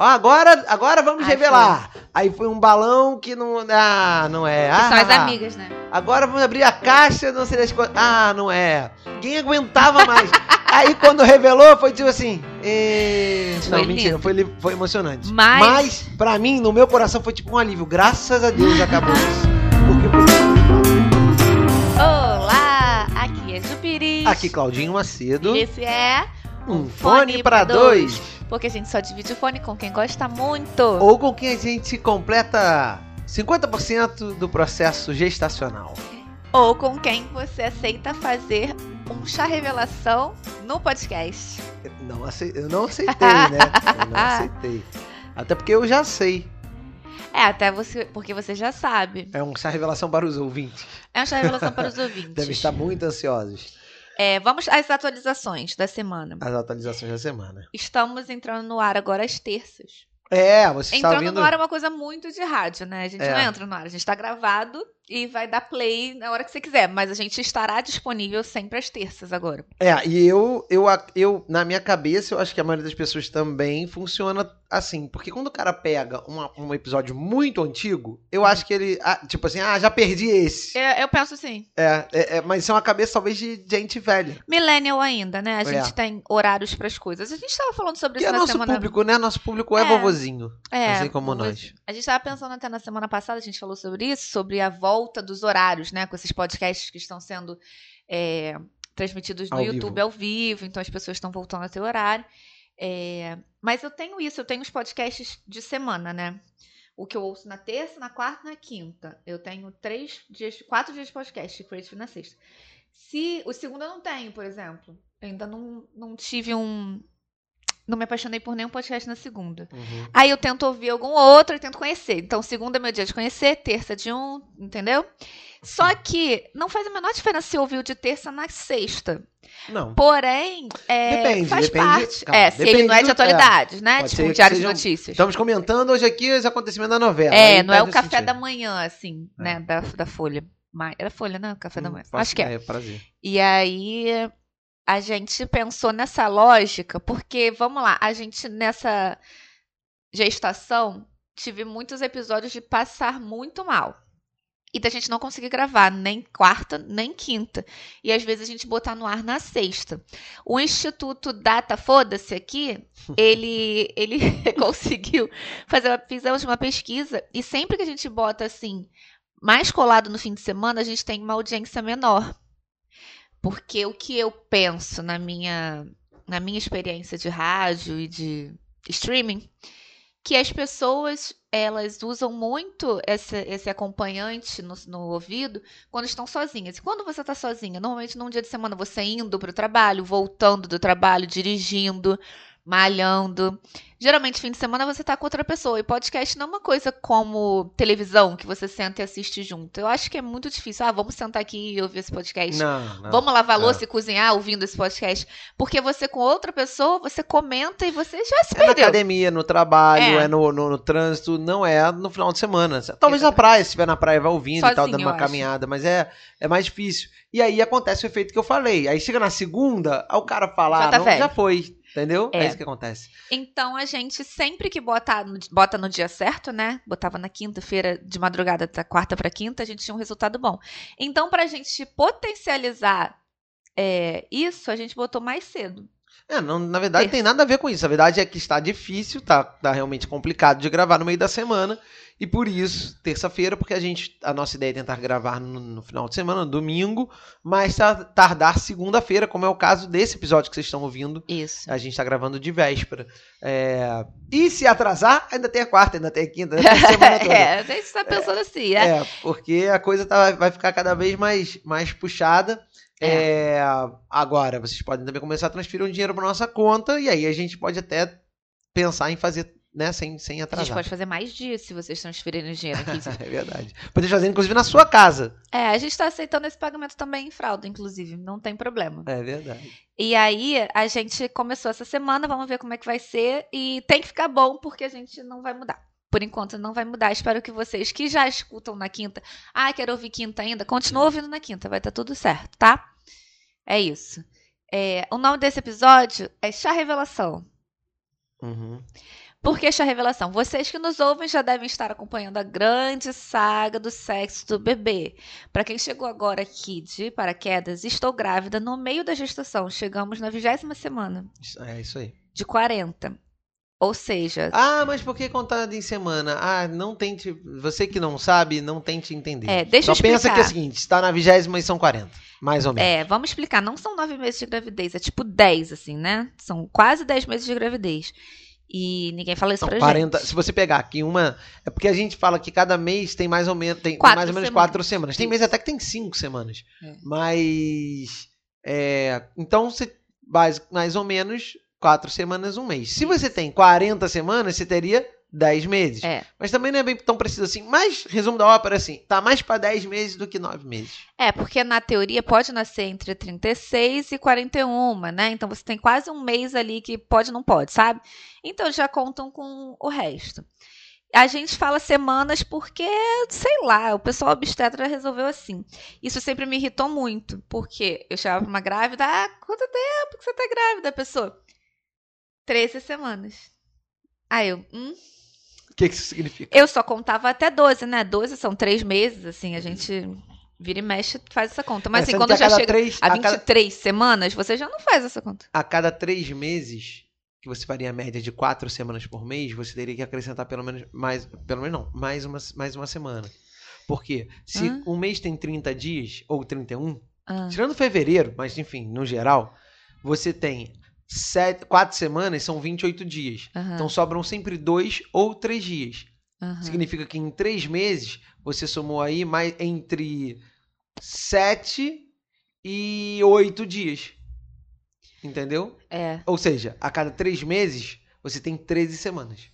Agora, agora vamos Aí revelar. Aí foi um balão que não. Ah, não é. Ah, são as amigas, né? Agora vamos abrir a caixa, não sei das coisas. Ah, não é. Ninguém aguentava mais. Aí quando revelou, foi tipo assim. "Eh, Foi Não, mentira, lindo. foi, foi emocionante. Mas- Mas, pra mim, no meu coração, foi tipo um alívio. Graças a Deus acabou isso. Porque foi- Olá, aqui é Jupiris. Aqui, Claudinho Macedo. E esse é Um fone pra dois. Porque a gente só divide o fone com quem gosta muito. Ou com quem a gente completa 50% do processo gestacional. Ou com quem você aceita fazer um chá revelação no podcast. Não acei- eu não aceitei, né? Eu não aceitei. Até porque eu já sei. É, até você, porque você já sabe. É um chá revelação para os ouvintes. É um chá revelação para os ouvintes. Devem estar muito ansiosos. É, vamos às atualizações da semana. As atualizações da semana. Estamos entrando no ar agora às terças. É, você está Entrando ouvindo. no ar é uma coisa muito de rádio, né? A gente É. não entra no ar, a gente tá gravado e vai dar play na hora que você quiser, mas a gente estará disponível sempre às terças agora. É, e eu, eu, eu, na minha cabeça, eu acho que a maioria das pessoas também funciona assim. Porque quando o cara pega uma- um episódio muito antigo, eu acho que ele. ah, tipo assim, ah, já perdi esse. Eu, eu penso assim, É, é, é, mas isso é uma cabeça talvez de gente velha. millennial ainda, né? A gente É. tem horários pras coisas. A gente tava falando sobre Que isso é na nosso semana. público, né? Nosso público é, É. vovozinho. É, assim como nós. A gente tava pensando até na semana passada, a gente falou sobre isso, sobre a volta dos horários, né? Com esses podcasts que estão sendo é, transmitidos no Ao YouTube vivo. ao vivo, então as pessoas estão voltando a ter horário. É, mas eu tenho isso, eu tenho os podcasts de semana, né? O que eu ouço na terça, na quarta e na quinta. Eu tenho três dias, quatro dias de podcast, Creative na sexta. Se o segundo eu não tenho, por exemplo. Eu ainda não, não tive um. Não me apaixonei por nenhum podcast na segunda. Uhum. Aí eu tento ouvir algum outro e tento conhecer. Então, segunda é meu dia de conhecer, terça de um, entendeu? Só que não faz a menor diferença se eu ouvir o de terça na sexta. Não. Porém, é, Depende, faz depende- parte. calma, é, se ele não é de atualidades, né? Pode Tipo ser um diário de notícias. Estamos comentando hoje aqui os acontecimentos da novela. é, não é o café sentido. da manhã, assim, É. né? Da, da Folha. Mas, era Folha, né? Café da Hum, manhã. faço Acho que é. ideia, prazer. E aí a gente pensou nessa lógica, porque, vamos lá, a gente nessa gestação tive muitos episódios de passar muito mal. E da gente não conseguir gravar nem quarta, nem quinta. E às vezes a gente botar no ar na sexta. O Instituto Data Foda-se aqui, ele, ele conseguiu fazer uma, fizemos uma pesquisa e sempre que a gente bota assim, mais colado no fim de semana, a gente tem uma audiência menor. Porque o que eu penso na minha, na minha experiência de rádio e de streaming, que as pessoas elas usam muito esse, esse acompanhante no, no ouvido quando estão sozinhas. E quando você está sozinha, normalmente num dia de semana você indo para o trabalho, voltando do trabalho, dirigindo, malhando. Geralmente, fim de semana você tá com outra pessoa. E podcast não é uma coisa como televisão, que você senta e assiste junto. Eu acho que é muito difícil. Ah, vamos sentar aqui e ouvir esse podcast. Não, não. Vamos lavar a É. louça e cozinhar ouvindo esse podcast. Porque você com outra pessoa, você comenta e você já se É na perdeu. academia, no trabalho, É. é, no, no, no trânsito, não é no final de semana. Talvez na praia, se estiver na praia, vai ouvindo e tal, Sozinho, dando uma acho. caminhada, mas é, é mais difícil. E aí acontece o efeito que eu falei. Aí chega na segunda, aí o cara fala, Já ah, tá não, já foi. Entendeu? É. É. isso que acontece. Então a gente sempre que bota no, bota no dia certo, né? Botava na quinta-feira de madrugada da quarta para quinta, a gente tinha um resultado bom. Então, pra gente potencializar é, isso, a gente botou mais cedo. É, não, na verdade tem nada a ver com isso. A verdade é que está difícil, tá, tá realmente complicado de gravar no meio da semana. E por isso, terça-feira, porque a gente. A nossa ideia é tentar gravar no, no final de semana, no domingo, mas tar- tardar segunda-feira, como é o caso desse episódio que vocês estão ouvindo. Isso. A gente tá gravando de véspera. É, E se atrasar, ainda tem a quarta, ainda tem a quinta, ainda tem a semana toda. é, a gente tá pensando assim, é. É, porque a coisa tá- vai ficar cada vez mais, mais puxada. É, agora, vocês podem também começar a transferir um dinheiro para nossa conta e aí a gente pode até pensar em fazer, né, sem, sem A gente atrasar. pode fazer mais dias se vocês transferirem dinheiro aqui. é verdade. Pode fazer, inclusive, na sua casa. é, a gente tá aceitando esse pagamento também em fralda, inclusive, não tem problema. É verdade. E aí, a gente começou essa semana, vamos ver como é que vai ser. E tem que ficar bom, porque a gente não vai mudar. Por enquanto, não vai mudar. Espero que vocês que já escutam na quinta, ah, quero ouvir quinta ainda, continuem ouvindo na quinta, vai estar tudo certo, tá? É isso. É, o nome desse episódio é Chá Revelação. Uhum. Por que esta revelação? Vocês que nos ouvem já devem estar acompanhando a grande saga do sexo do bebê. Para quem chegou agora aqui de paraquedas, estou grávida no meio da gestação. Chegamos na vigésima semana. É isso aí. De 40. Ou seja. Ah, mas por que contado em semana? Ah, não tente. Você que não sabe, não tente entender. É, deixa Só eu explicar. pensa que é o seguinte: está na vigésima e são 40. Mais ou menos. É, vamos explicar. Não são nove meses de gravidez, é tipo 10, assim, né? São quase 10 meses de gravidez. E ninguém fala isso não, pra 40, gente. Se você pegar aqui uma. É porque a gente fala que cada mês tem mais ou menos. Tem, tem mais ou menos quatro semanas. Tem mês até que tem cinco semanas. É. Mas. É, então, você, mais, mais ou menos quatro semanas, um mês. Se você tem 40 semanas, você teria 10 meses. É. Mas também não é bem tão preciso assim. Mas, resumo da ópera, assim, tá mais para 10 meses do que 9 meses. É, porque na teoria pode nascer entre 36 e 41, né? Então você tem quase um mês ali que pode não pode, sabe? Então já contam com o resto. A gente fala semanas porque, sei lá, o pessoal obstetra resolveu assim. Isso sempre me irritou muito, porque eu chamava uma grávida, ah, quanto tempo que você tá grávida, pessoa? 13 semanas. Aí eu, hum? O que, que isso significa? Eu só contava até 12, né? 12 são três meses, assim, a gente vira e mexe faz essa conta. Mas é, assim, quando já chega três, a 23 cada... semanas, você já não faz essa conta. A cada três meses, que você faria a média de quatro semanas por mês, você teria que acrescentar pelo menos mais. Pelo menos não, mais uma, mais uma semana. Por quê? Se ah. um mês tem 30 dias, ou 31, ah. tirando fevereiro, mas enfim, no geral, você tem sete, quatro semanas são 28 dias. Uhum. Então sobram sempre dois ou três dias. Uhum. Significa que em três meses você somou aí mais entre sete e oito dias. Entendeu? É. Ou seja, a cada três meses você tem 13 semanas.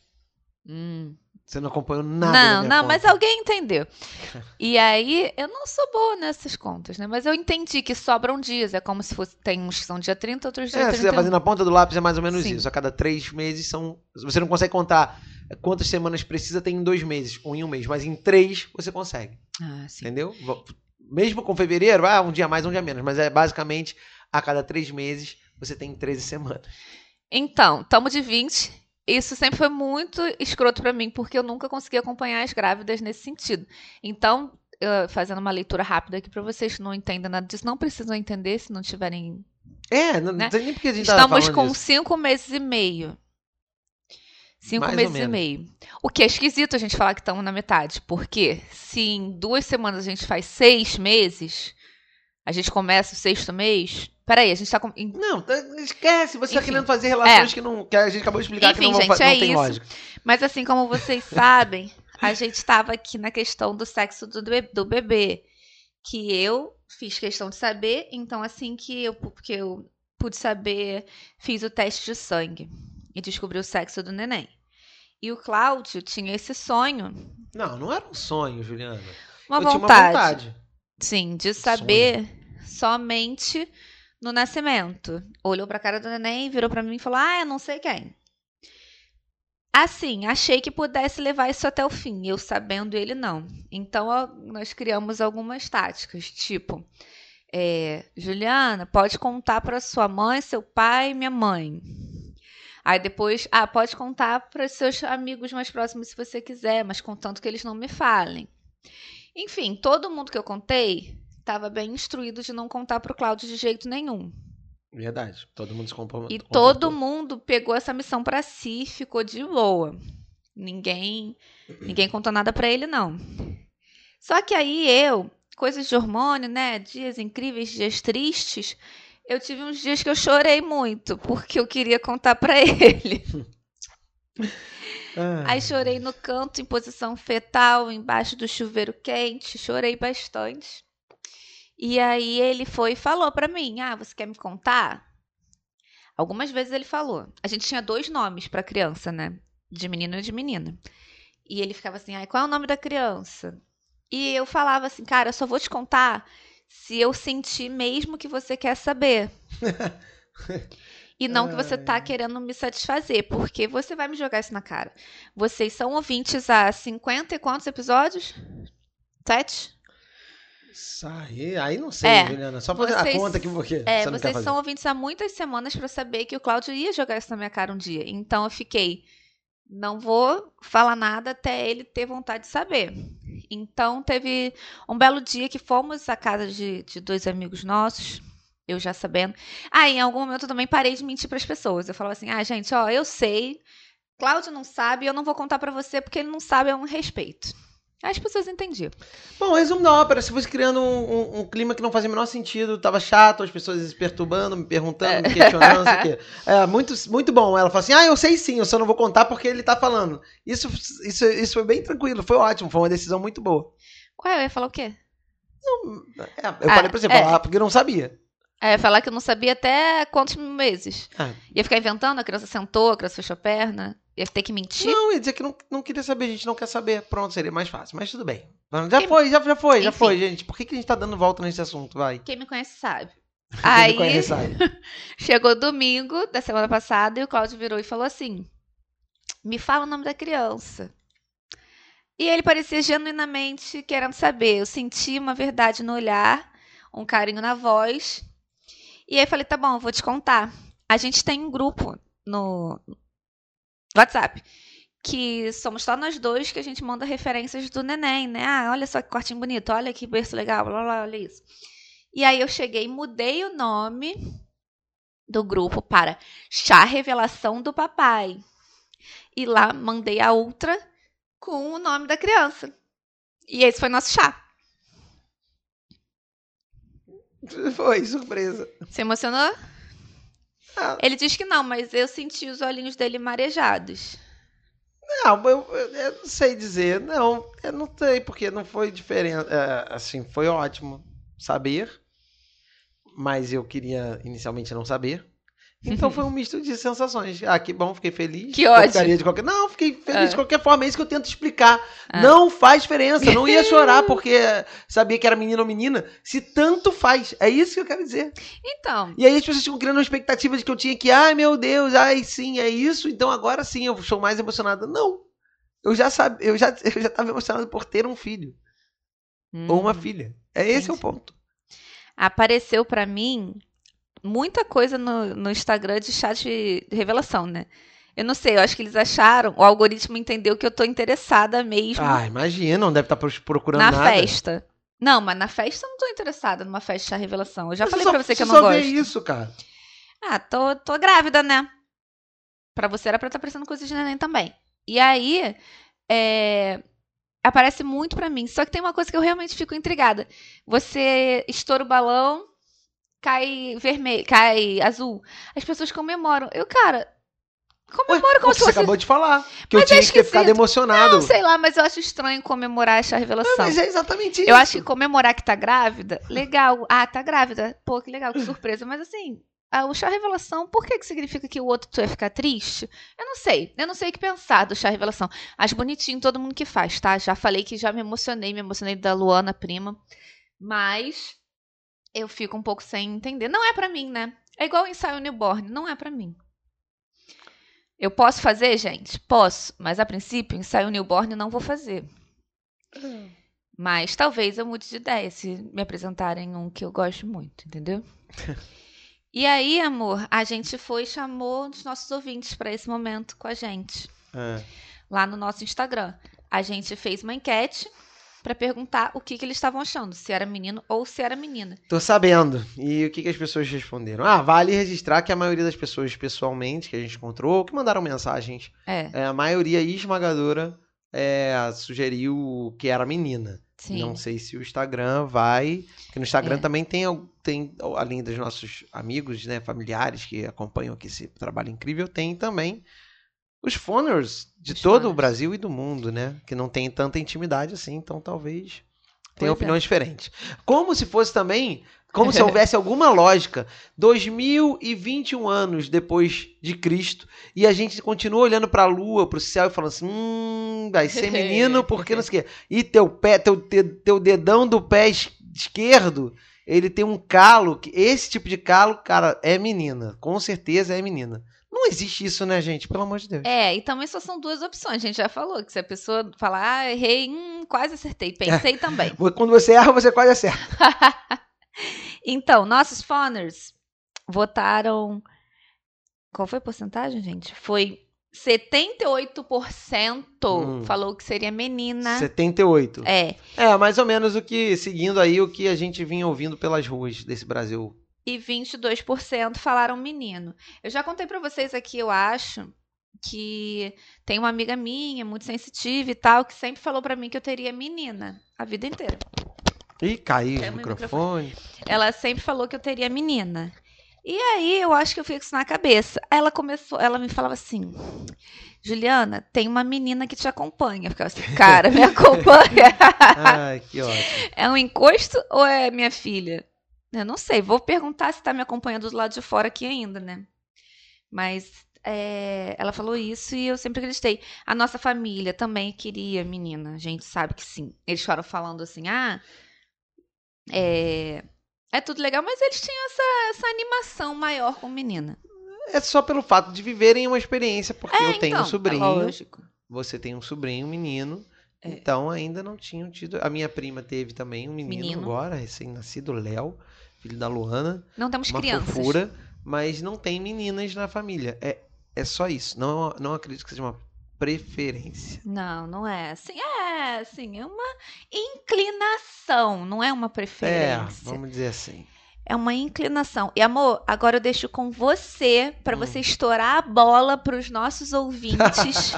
Hum. Você não acompanhou nada. Não, não, conta. mas alguém entendeu. E aí, eu não sou boa nessas contas, né? Mas eu entendi que sobram dias. É como se fosse. Tem uns que são dia 30, outros dia é, 31. Você tá fazendo a ponta do lápis, é mais ou menos Sim. isso. A cada três meses são. Você não consegue contar quantas semanas precisa tem em dois meses, ou em um mês. Mas em três você consegue. Ah, sim. Entendeu? Mesmo com fevereiro, ah, um dia mais, um dia menos. Mas é basicamente a cada três meses você tem 13 semanas. Então, estamos de 20 isso sempre foi muito escroto para mim, porque eu nunca consegui acompanhar as grávidas nesse sentido. Então, fazendo uma leitura rápida aqui para vocês que não entendem nada disso, não precisam entender se não tiverem. É, não, né? tem nem porque a gente Estamos com disso. cinco meses e meio. Cinco Mais meses e meio. O que é esquisito a gente falar que estamos na metade, porque se em duas semanas a gente faz seis meses, a gente começa o sexto mês, Peraí, a gente tá com. Não, tá, esquece, você tá Enfim, tá querendo fazer relações é. que, não, que a gente acabou de explicar Enfim, que não, gente, não é tem isso. lógica. Mas assim, como vocês sabem, a gente estava aqui na questão do sexo do, do bebê. Que eu fiz questão de saber, então assim que eu, porque eu pude saber, fiz o teste de sangue e descobri o sexo do neném. E o Cláudio tinha esse sonho. Não, não era um sonho, Juliana. Uma, vontade, uma vontade. Sim, de saber sonho. somente no nascimento. Olhou pra cara do neném, virou para mim e falou: Ah, eu não sei quem. Assim, achei que pudesse levar isso até o fim, eu sabendo ele não. Então, nós criamos algumas táticas, tipo, é, Juliana, pode contar para sua mãe, seu pai e minha mãe. Aí depois, ah, pode contar para seus amigos mais próximos se você quiser, mas contanto que eles não me falem. Enfim, todo mundo que eu contei estava bem instruído de não contar para o Cláudio de jeito nenhum. Verdade. Todo mundo se comprometeu. E todo mundo pegou essa missão para si, ficou de boa. Ninguém, ninguém contou nada para ele não. Só que aí eu, coisas de hormônio, né, dias incríveis, dias tristes, eu tive uns dias que eu chorei muito, porque eu queria contar para ele. Aí chorei no canto, em posição fetal, embaixo do chuveiro quente, chorei bastante. E aí ele foi e falou para mim: "Ah, você quer me contar?" Algumas vezes ele falou. A gente tinha dois nomes para criança, né? De menino e de menina. E ele ficava assim: "Ai, qual é o nome da criança?" E eu falava assim: "Cara, eu só vou te contar se eu sentir mesmo que você quer saber." E não que você tá querendo me satisfazer, porque você vai me jogar isso na cara. Vocês são ouvintes há 50 e quantos episódios? Sete? Aí, aí não sei, é, Juliana. Só fazer vocês, a conta aqui porque. É, você vocês são ouvintes há muitas semanas para saber que o Cláudio ia jogar isso na minha cara um dia. Então eu fiquei Não vou falar nada até ele ter vontade de saber. Então, teve um belo dia que fomos à casa de, de dois amigos nossos, eu já sabendo. Ah, em algum momento eu também parei de mentir para as pessoas. Eu falava assim: ah, gente, ó, eu sei, Cláudio não sabe, eu não vou contar para você porque ele não sabe, é um respeito. As pessoas entendiam. Bom, resumo da ópera, você foi criando um, um, um, clima que não fazia o menor sentido, tava chato, as pessoas se perturbando, me perguntando, me questionando, não sei o quê. É, muito, muito bom. Ela falou assim, ah, eu sei sim, eu só não vou contar porque ele tá falando. Isso, isso, isso foi bem tranquilo, foi ótimo, foi uma decisão muito boa. Ué, eu ia falar o quê? Não, é, eu ah, falei pra você, é. falar porque eu não sabia. É, falar que eu não sabia até quantos meses. Ah. Ia ficar inventando, a criança sentou, a criança fechou a perna. Ia ter que mentir? Não, ia dizer que não, não queria saber, a gente não quer saber. Pronto, seria mais fácil. Mas tudo bem. Já Quem... foi, já, já foi, Enfim. já foi, gente. Por que, que a gente tá dando volta nesse assunto? Vai. Quem me conhece sabe. Aí, me conhece, sabe. chegou domingo da semana passada e o Cláudio virou e falou assim: Me fala o nome da criança. E ele parecia genuinamente querendo saber. Eu senti uma verdade no olhar, um carinho na voz. E aí falei: tá bom, eu vou te contar. A gente tem um grupo no, WhatsApp. Que somos só nós dois que a gente manda referências do neném, né? Ah, olha só que quartinho bonito, olha que berço legal, blá, blá, olha isso. E aí eu cheguei, mudei o nome do grupo para Chá Revelação do Papai. E lá mandei a outra com o nome da criança. E esse foi nosso chá. Foi, surpresa. Se emocionou? Ah. Ele diz que não, mas eu senti os olhinhos dele marejados. Não, eu, eu, não sei dizer. Não, eu não sei, porque não foi diferente. É, assim, foi ótimo saber, mas eu queria inicialmente não saber. Então foi um misto de sensações. Ah, que bom, fiquei feliz. Que ótimo. De qualquer... Não, fiquei feliz é. de qualquer forma. É isso que eu tento explicar. É. Não faz diferença. Não ia chorar porque sabia que era menino ou menina. Se tanto faz. É isso que eu quero dizer. Então. E aí as pessoas ficam criando uma expectativa de que eu tinha que, ai meu Deus, ai sim, é isso. Então agora sim eu sou mais emocionada. Não. Eu já sabia, eu já, eu já estava emocionado por ter um filho. Hum. Ou uma filha. É esse é o ponto. Apareceu para mim muita coisa no, no Instagram de chat de revelação, né? Eu não sei, eu acho que eles acharam, o algoritmo entendeu que eu tô interessada mesmo. Ah, imagina, não deve estar tá procurando na nada. Na festa. Não, mas na festa eu não tô interessada numa festa de revelação. Eu já mas falei só, pra você que eu não só gosto. Vê isso, cara. Ah, tô, tô grávida, né? Pra você era pra estar tá aparecendo coisas de neném também. E aí, é, aparece muito pra mim. Só que tem uma coisa que eu realmente fico intrigada. Você estoura o balão, cai vermelho, cai azul. As pessoas comemoram. Eu, cara, comemoro como se fosse... Você acabou de falar. Que mas eu tinha é que ter ficado emocionado. Não, sei lá, mas eu acho estranho comemorar essa revelação. Não, mas é exatamente isso. Eu acho que comemorar que tá grávida, legal. Ah, tá grávida. Pô, que legal, que surpresa. Mas assim, o chá revelação, por que, que significa que o outro tu vai ficar triste? Eu não sei. Eu não sei o que pensar do chá revelação. Acho bonitinho todo mundo que faz, tá? Já falei que já me emocionei, me emocionei da Luana, prima. Mas eu fico um pouco sem entender. Não é para mim, né? É igual o ensaio newborn, não é para mim. Eu posso fazer, gente? Posso, mas a princípio, ensaio newborn não vou fazer. Mas talvez eu mude de ideia se me apresentarem um que eu gosto muito, entendeu? e aí, amor, a gente foi e chamou os nossos ouvintes para esse momento com a gente. É. Lá no nosso Instagram. A gente fez uma enquete para perguntar o que, que eles estavam achando, se era menino ou se era menina. Tô sabendo. E o que, que as pessoas responderam? Ah, vale registrar que a maioria das pessoas pessoalmente que a gente encontrou, que mandaram mensagens, é. é a maioria esmagadora é, sugeriu que era menina. Sim. Não sei se o Instagram vai. Porque no Instagram é. também tem, tem, além dos nossos amigos, né, familiares que acompanham aqui esse trabalho incrível, tem também os phoners de os todo o Brasil e do mundo, né? Que não tem tanta intimidade assim, então talvez tenha pois opiniões é. diferentes. Como se fosse também, como se houvesse alguma lógica. 2021 anos depois de Cristo e a gente continua olhando para a lua, para o céu e falando assim: "Hum, vai ser menino porque não sei o quê". E teu pé, teu teu dedão do pé esquerdo, ele tem um calo, esse tipo de calo, cara, é menina, com certeza é menina. Não existe isso, né, gente? Pelo amor de Deus. É, e também só são duas opções. A gente já falou que se a pessoa falar, ah, errei, hum, quase acertei. Pensei é. também. Quando você erra, você quase acerta. então, nossos phoners votaram. Qual foi a porcentagem, gente? Foi 78% Hum. falou que seria menina. 78. É. É, mais ou menos o que, seguindo aí o que a gente vinha ouvindo pelas ruas desse Brasil. E 22% falaram menino. Eu já contei pra vocês aqui, eu acho, que tem uma amiga minha, muito sensitiva e tal, que sempre falou pra mim que eu teria menina a vida inteira. Ih, caiu o meu microfone. Ela sempre falou que eu teria menina. E aí eu acho que eu fiquei com isso na cabeça. Ela começou, ela me falava assim: Juliana, tem uma menina que te acompanha. Eu ficava assim, cara, me acompanha. Ai, que ótimo. É um encosto ou é minha filha? Eu não sei. Vou perguntar se tá me acompanhando do lado de fora aqui ainda, né? Mas é, ela falou isso e eu sempre acreditei. A nossa família também queria menina. A gente sabe que sim. Eles foram falando assim, ah, é, é tudo legal, mas eles tinham essa, essa animação maior com menina. É só pelo fato de viverem uma experiência, porque É, eu tenho um então, sobrinho, é lógico. você tem um sobrinho, um menino. É. Então ainda não tinham tido. A minha prima teve também um menino, Menino. agora, recém-nascido, Léo, filho da Luana. Não temos uma crianças. fofura, mas não tem meninas na família. É, é só isso. Não, não acredito que seja uma preferência. Não, não é assim. É, assim, é uma inclinação, não é uma É, preferência. vamos dizer assim. É uma inclinação. E amor, agora eu deixo com você para Hum. você estourar a bola para os nossos ouvintes,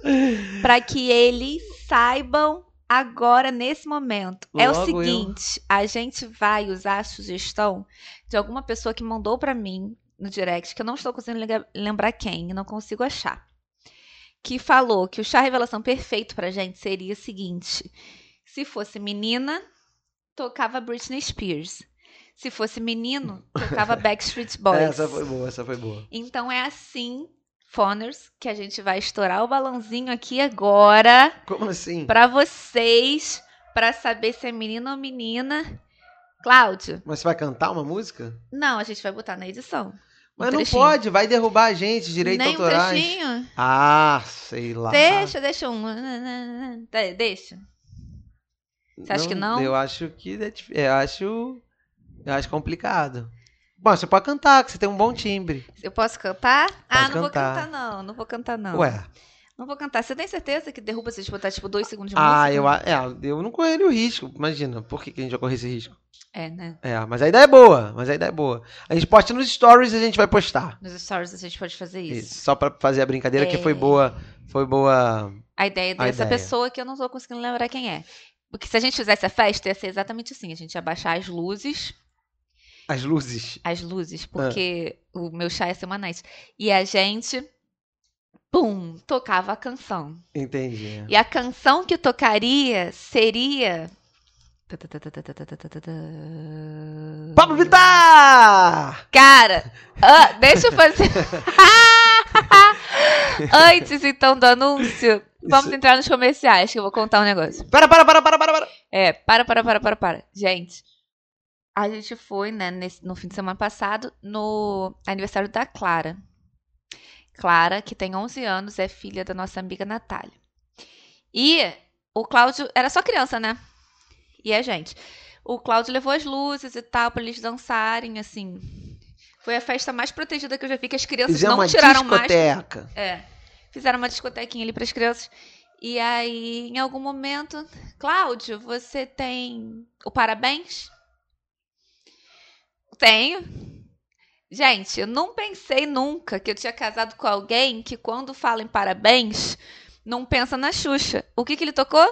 para que eles saibam agora nesse momento. é o Logo eu. seguinte, a gente vai usar a sugestão de alguma pessoa que mandou para mim no direct, que eu não estou conseguindo lembrar quem, e não consigo achar. Que falou que o chá revelação perfeito pra gente seria o seguinte: se fosse menina, tocava Britney Spears. Se fosse menino, tocava Backstreet Boys. Essa foi boa, essa foi boa. Então é assim, Foners, que a gente vai estourar o balãozinho aqui agora Como assim? pra vocês, pra saber se é menino ou menina. Cláudio, Mas você vai cantar uma música? não, a gente vai botar na edição. Um Mas não pode, vai derrubar a gente, direito Nem autorais. um trechinho? Ah, sei lá. Deixa, deixa um. De- Deixa. Você acha que não? Eu acho que é eu acho eu acho complicado. Bom, você pode cantar, que você tem um bom timbre. Eu posso cantar? ah, Pode não cantar. vou cantar, não. Não vou cantar, não. Ué. Não vou cantar. Você tem certeza que derruba se a gente botar, tipo, dois segundos de Ah, música? eu, a- é, eu não correria o risco. Imagina, por que, que a gente vai correr esse risco? É, né? É, mas a ideia é boa, mas a ideia é boa. A gente posta nos stories e a gente vai postar. Nos stories a gente pode fazer isso. Isso, só pra fazer a brincadeira que É. foi boa, foi boa. A ideia A dessa ideia. pessoa que eu não tô conseguindo lembrar quem é. Porque se a gente fizesse a festa, ia ser exatamente assim. A gente ia baixar as luzes. As luzes. As luzes, Ah. porque o meu chá uma night. E a gente, pum, tocava a canção. Entendi. E a canção que tocaria seria. Pablo Vittar! Cara, ah, deixa eu fazer. Antes então do anúncio, vamos Isso. entrar nos comerciais, que eu vou contar um negócio. Para, para, para, para, para, para. É, para, para, para, para, para. Gente, a gente foi, né, nesse- no fim de semana passado, no aniversário da Clara. Clara, que tem 11 anos, é filha da nossa amiga Natália. E o Cláudio era só criança, né? E a gente. O Cláudio levou as luzes e tal pra eles dançarem, assim. Foi a festa mais protegida que eu já vi, que as crianças Fizemos não tiraram mais discoteca. é. Fizeram uma discotequinha ali para as crianças. E aí, em algum momento, Cláudio, você tem o parabéns? Tenho. Gente, eu não pensei nunca que eu tinha casado com alguém que, quando fala em parabéns, não pensa na Xuxa. O que, que ele tocou?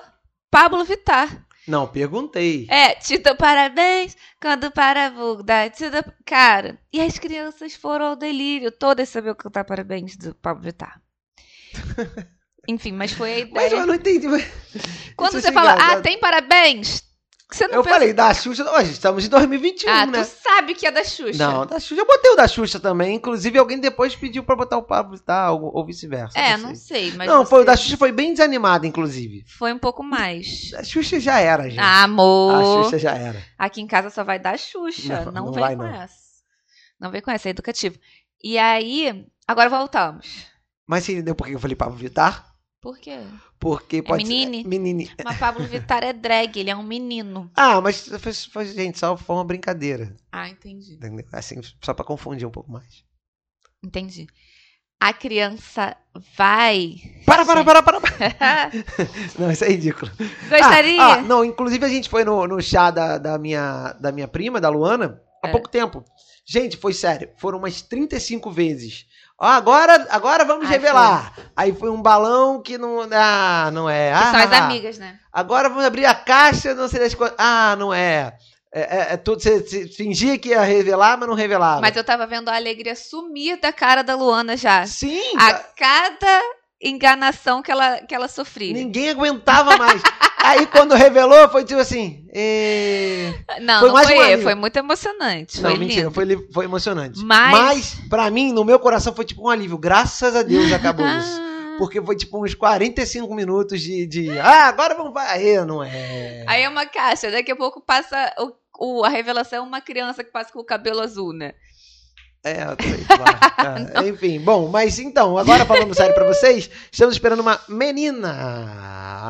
Pablo Vittar. Não, perguntei. É, te dou parabéns quando para a. Te dou... Cara, e as crianças foram ao delírio. Todas sabiam cantar parabéns do Pablo Vittar. Enfim, mas foi a Mas ideia. eu não entendi. mas- Quando Isso você fala, engraçado. ah, tem parabéns, Eu pensa... falei da Xuxa. Hoje estamos em 2021, ah, né? tu sabe que é da Xuxa. Não, da Xuxa. Eu botei o da Xuxa também. Inclusive, alguém depois pediu pra botar o Pablo Vittar ou, ou vice-versa. É, não não sei. sei, mas Não, foi, o da Xuxa foi bem desanimada, inclusive. foi um pouco mais. A Xuxa já era, gente. Ah, A amor, Xuxa já era. aqui em casa só vai dar Xuxa, Não, não, não vem vai, com não. essa. Não vem com essa, é educativo. E aí, agora voltamos. Mas você entendeu por que eu falei Pablo Vittar? Por quê? Porque pode menine? ser. Menine. Mas Pablo Vittar é drag, ele é um menino. Ah, mas foi, gente, só foi uma brincadeira. Ah, entendi. Entendeu? Assim, só pra confundir um pouco mais. Entendi. a criança vai. Para, para, para, para. para. não, isso é ridículo. Gostaria? Ah, ah, não, inclusive a gente foi no, no chá da, da, minha, da minha prima, da Luana, há É. pouco tempo. Gente, foi sério. Foram umas 35 vezes. Agora, agora vamos Ai, revelar. Aí foi um balão que não. Ah, não é. Ah, são as amigas, né? Agora vamos abrir a caixa, não sei das quantas. Ah, não é. É, é, é tudo, você, você fingia que ia revelar, mas não revelava. Mas eu tava vendo a alegria sumir da cara da Luana já. Sim, A ca- cada enganação que ela, que ela sofria. ninguém aguentava mais. Aí quando revelou, foi tipo assim. "Ê". Não, Foi não foi, um foi muito emocionante. Não, foi mentira, lindo. foi, foi emocionante. Mas- Mas, pra mim, no meu coração, foi tipo um alívio. Graças a Deus acabou isso. Ah. Porque foi tipo uns 45 minutos de. de ah, agora vamos. Aí, não é. Aí é uma caixa, daqui a pouco passa o, o- a revelação é uma criança que passa com o cabelo azul, né? É, sei lá. Ah, enfim, bom, mas então, agora falando sério pra vocês, estamos esperando uma menina.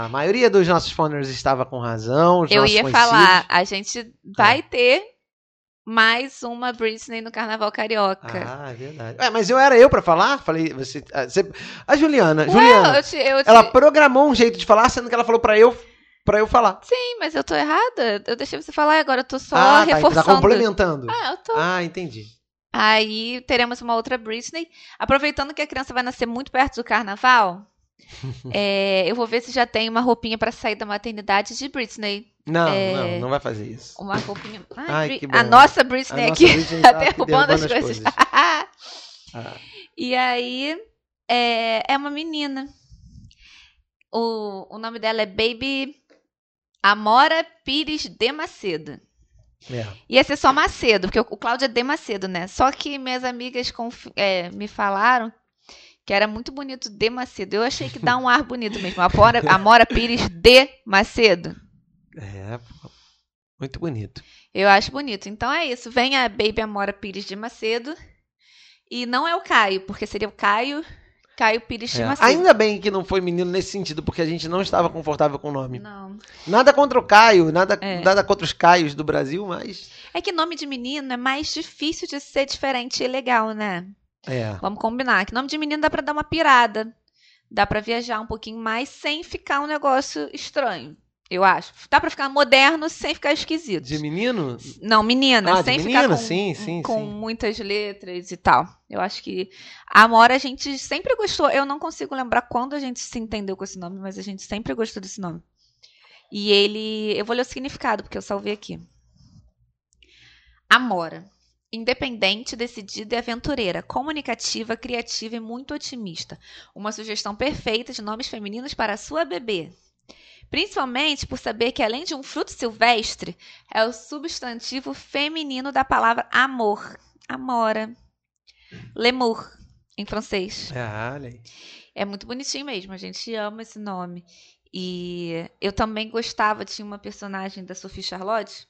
A maioria dos nossos followers estava com razão. Eu ia conhecidos. falar, a gente vai ter mais uma Britney no Carnaval Carioca. Ah, é verdade. Ué, mas eu era eu pra falar? Falei, você. ah, você- A Juliana, Ué, Juliana, eu te, eu te... ela programou um jeito de falar, sendo que ela falou pra eu, pra eu falar. Sim, mas eu tô errada. Eu deixei você falar e agora eu tô só ah, tá, então tá reforçando. complementando. ah, eu tô. Ah, entendi. Aí teremos uma outra Britney. Aproveitando que a criança vai nascer muito perto do carnaval, é, eu vou ver se já tem uma roupinha pra sair da maternidade de Britney. Não, É. não, não vai fazer isso. Uma roupinha. Ai, Ai, a nossa A Britney nossa aqui Britney tá tá derrubando as derrubando coisas. Ah. e aí é, é uma menina. O, o nome dela é Baby Amora Pires de Macedo. É. Ia ser só Macedo, porque o Cláudio é de Macedo, né? Só que minhas amigas é, me falaram que era muito bonito de Macedo. Eu achei que dá um ar bonito mesmo. Amora, Amora Pires de Macedo. É, muito bonito. Eu acho bonito. Então é isso. Vem a Baby Amora Pires de Macedo. E não é o Caio, porque seria o Caio, Caio Pires de É. Macedo. Ainda bem que não foi menino nesse sentido, porque a gente não estava confortável com o nome. Não. Nada contra o Caio, nada, É. nada contra os Caios do Brasil, mas. É que nome de menino é mais difícil de ser diferente e legal, né? É. Vamos combinar. Que nome de menino dá pra dar uma pirada. Dá pra viajar um pouquinho mais sem ficar um negócio estranho. Eu acho. Dá pra ficar moderno sem ficar esquisito. De menino? Não, menina, Ah, sem menina, ficar com, sim, sim, com sim. muitas letras e tal. Eu acho que a Amora a gente sempre gostou. Eu não consigo lembrar quando a gente se entendeu com esse nome, mas a gente sempre gostou desse nome. E ele. Eu vou ler o significado, porque eu salvei aqui. Amora. Independente, decidida e aventureira, comunicativa, criativa e muito otimista. Uma sugestão perfeita de nomes femininos para a sua bebê. Principalmente por saber que, além de um fruto silvestre, é o substantivo feminino da palavra amor. Amora. L'amour, em francês. Aí. É muito bonitinho mesmo, a gente ama esse nome. E eu também gostava, tinha uma personagem da Sophie Charlotte,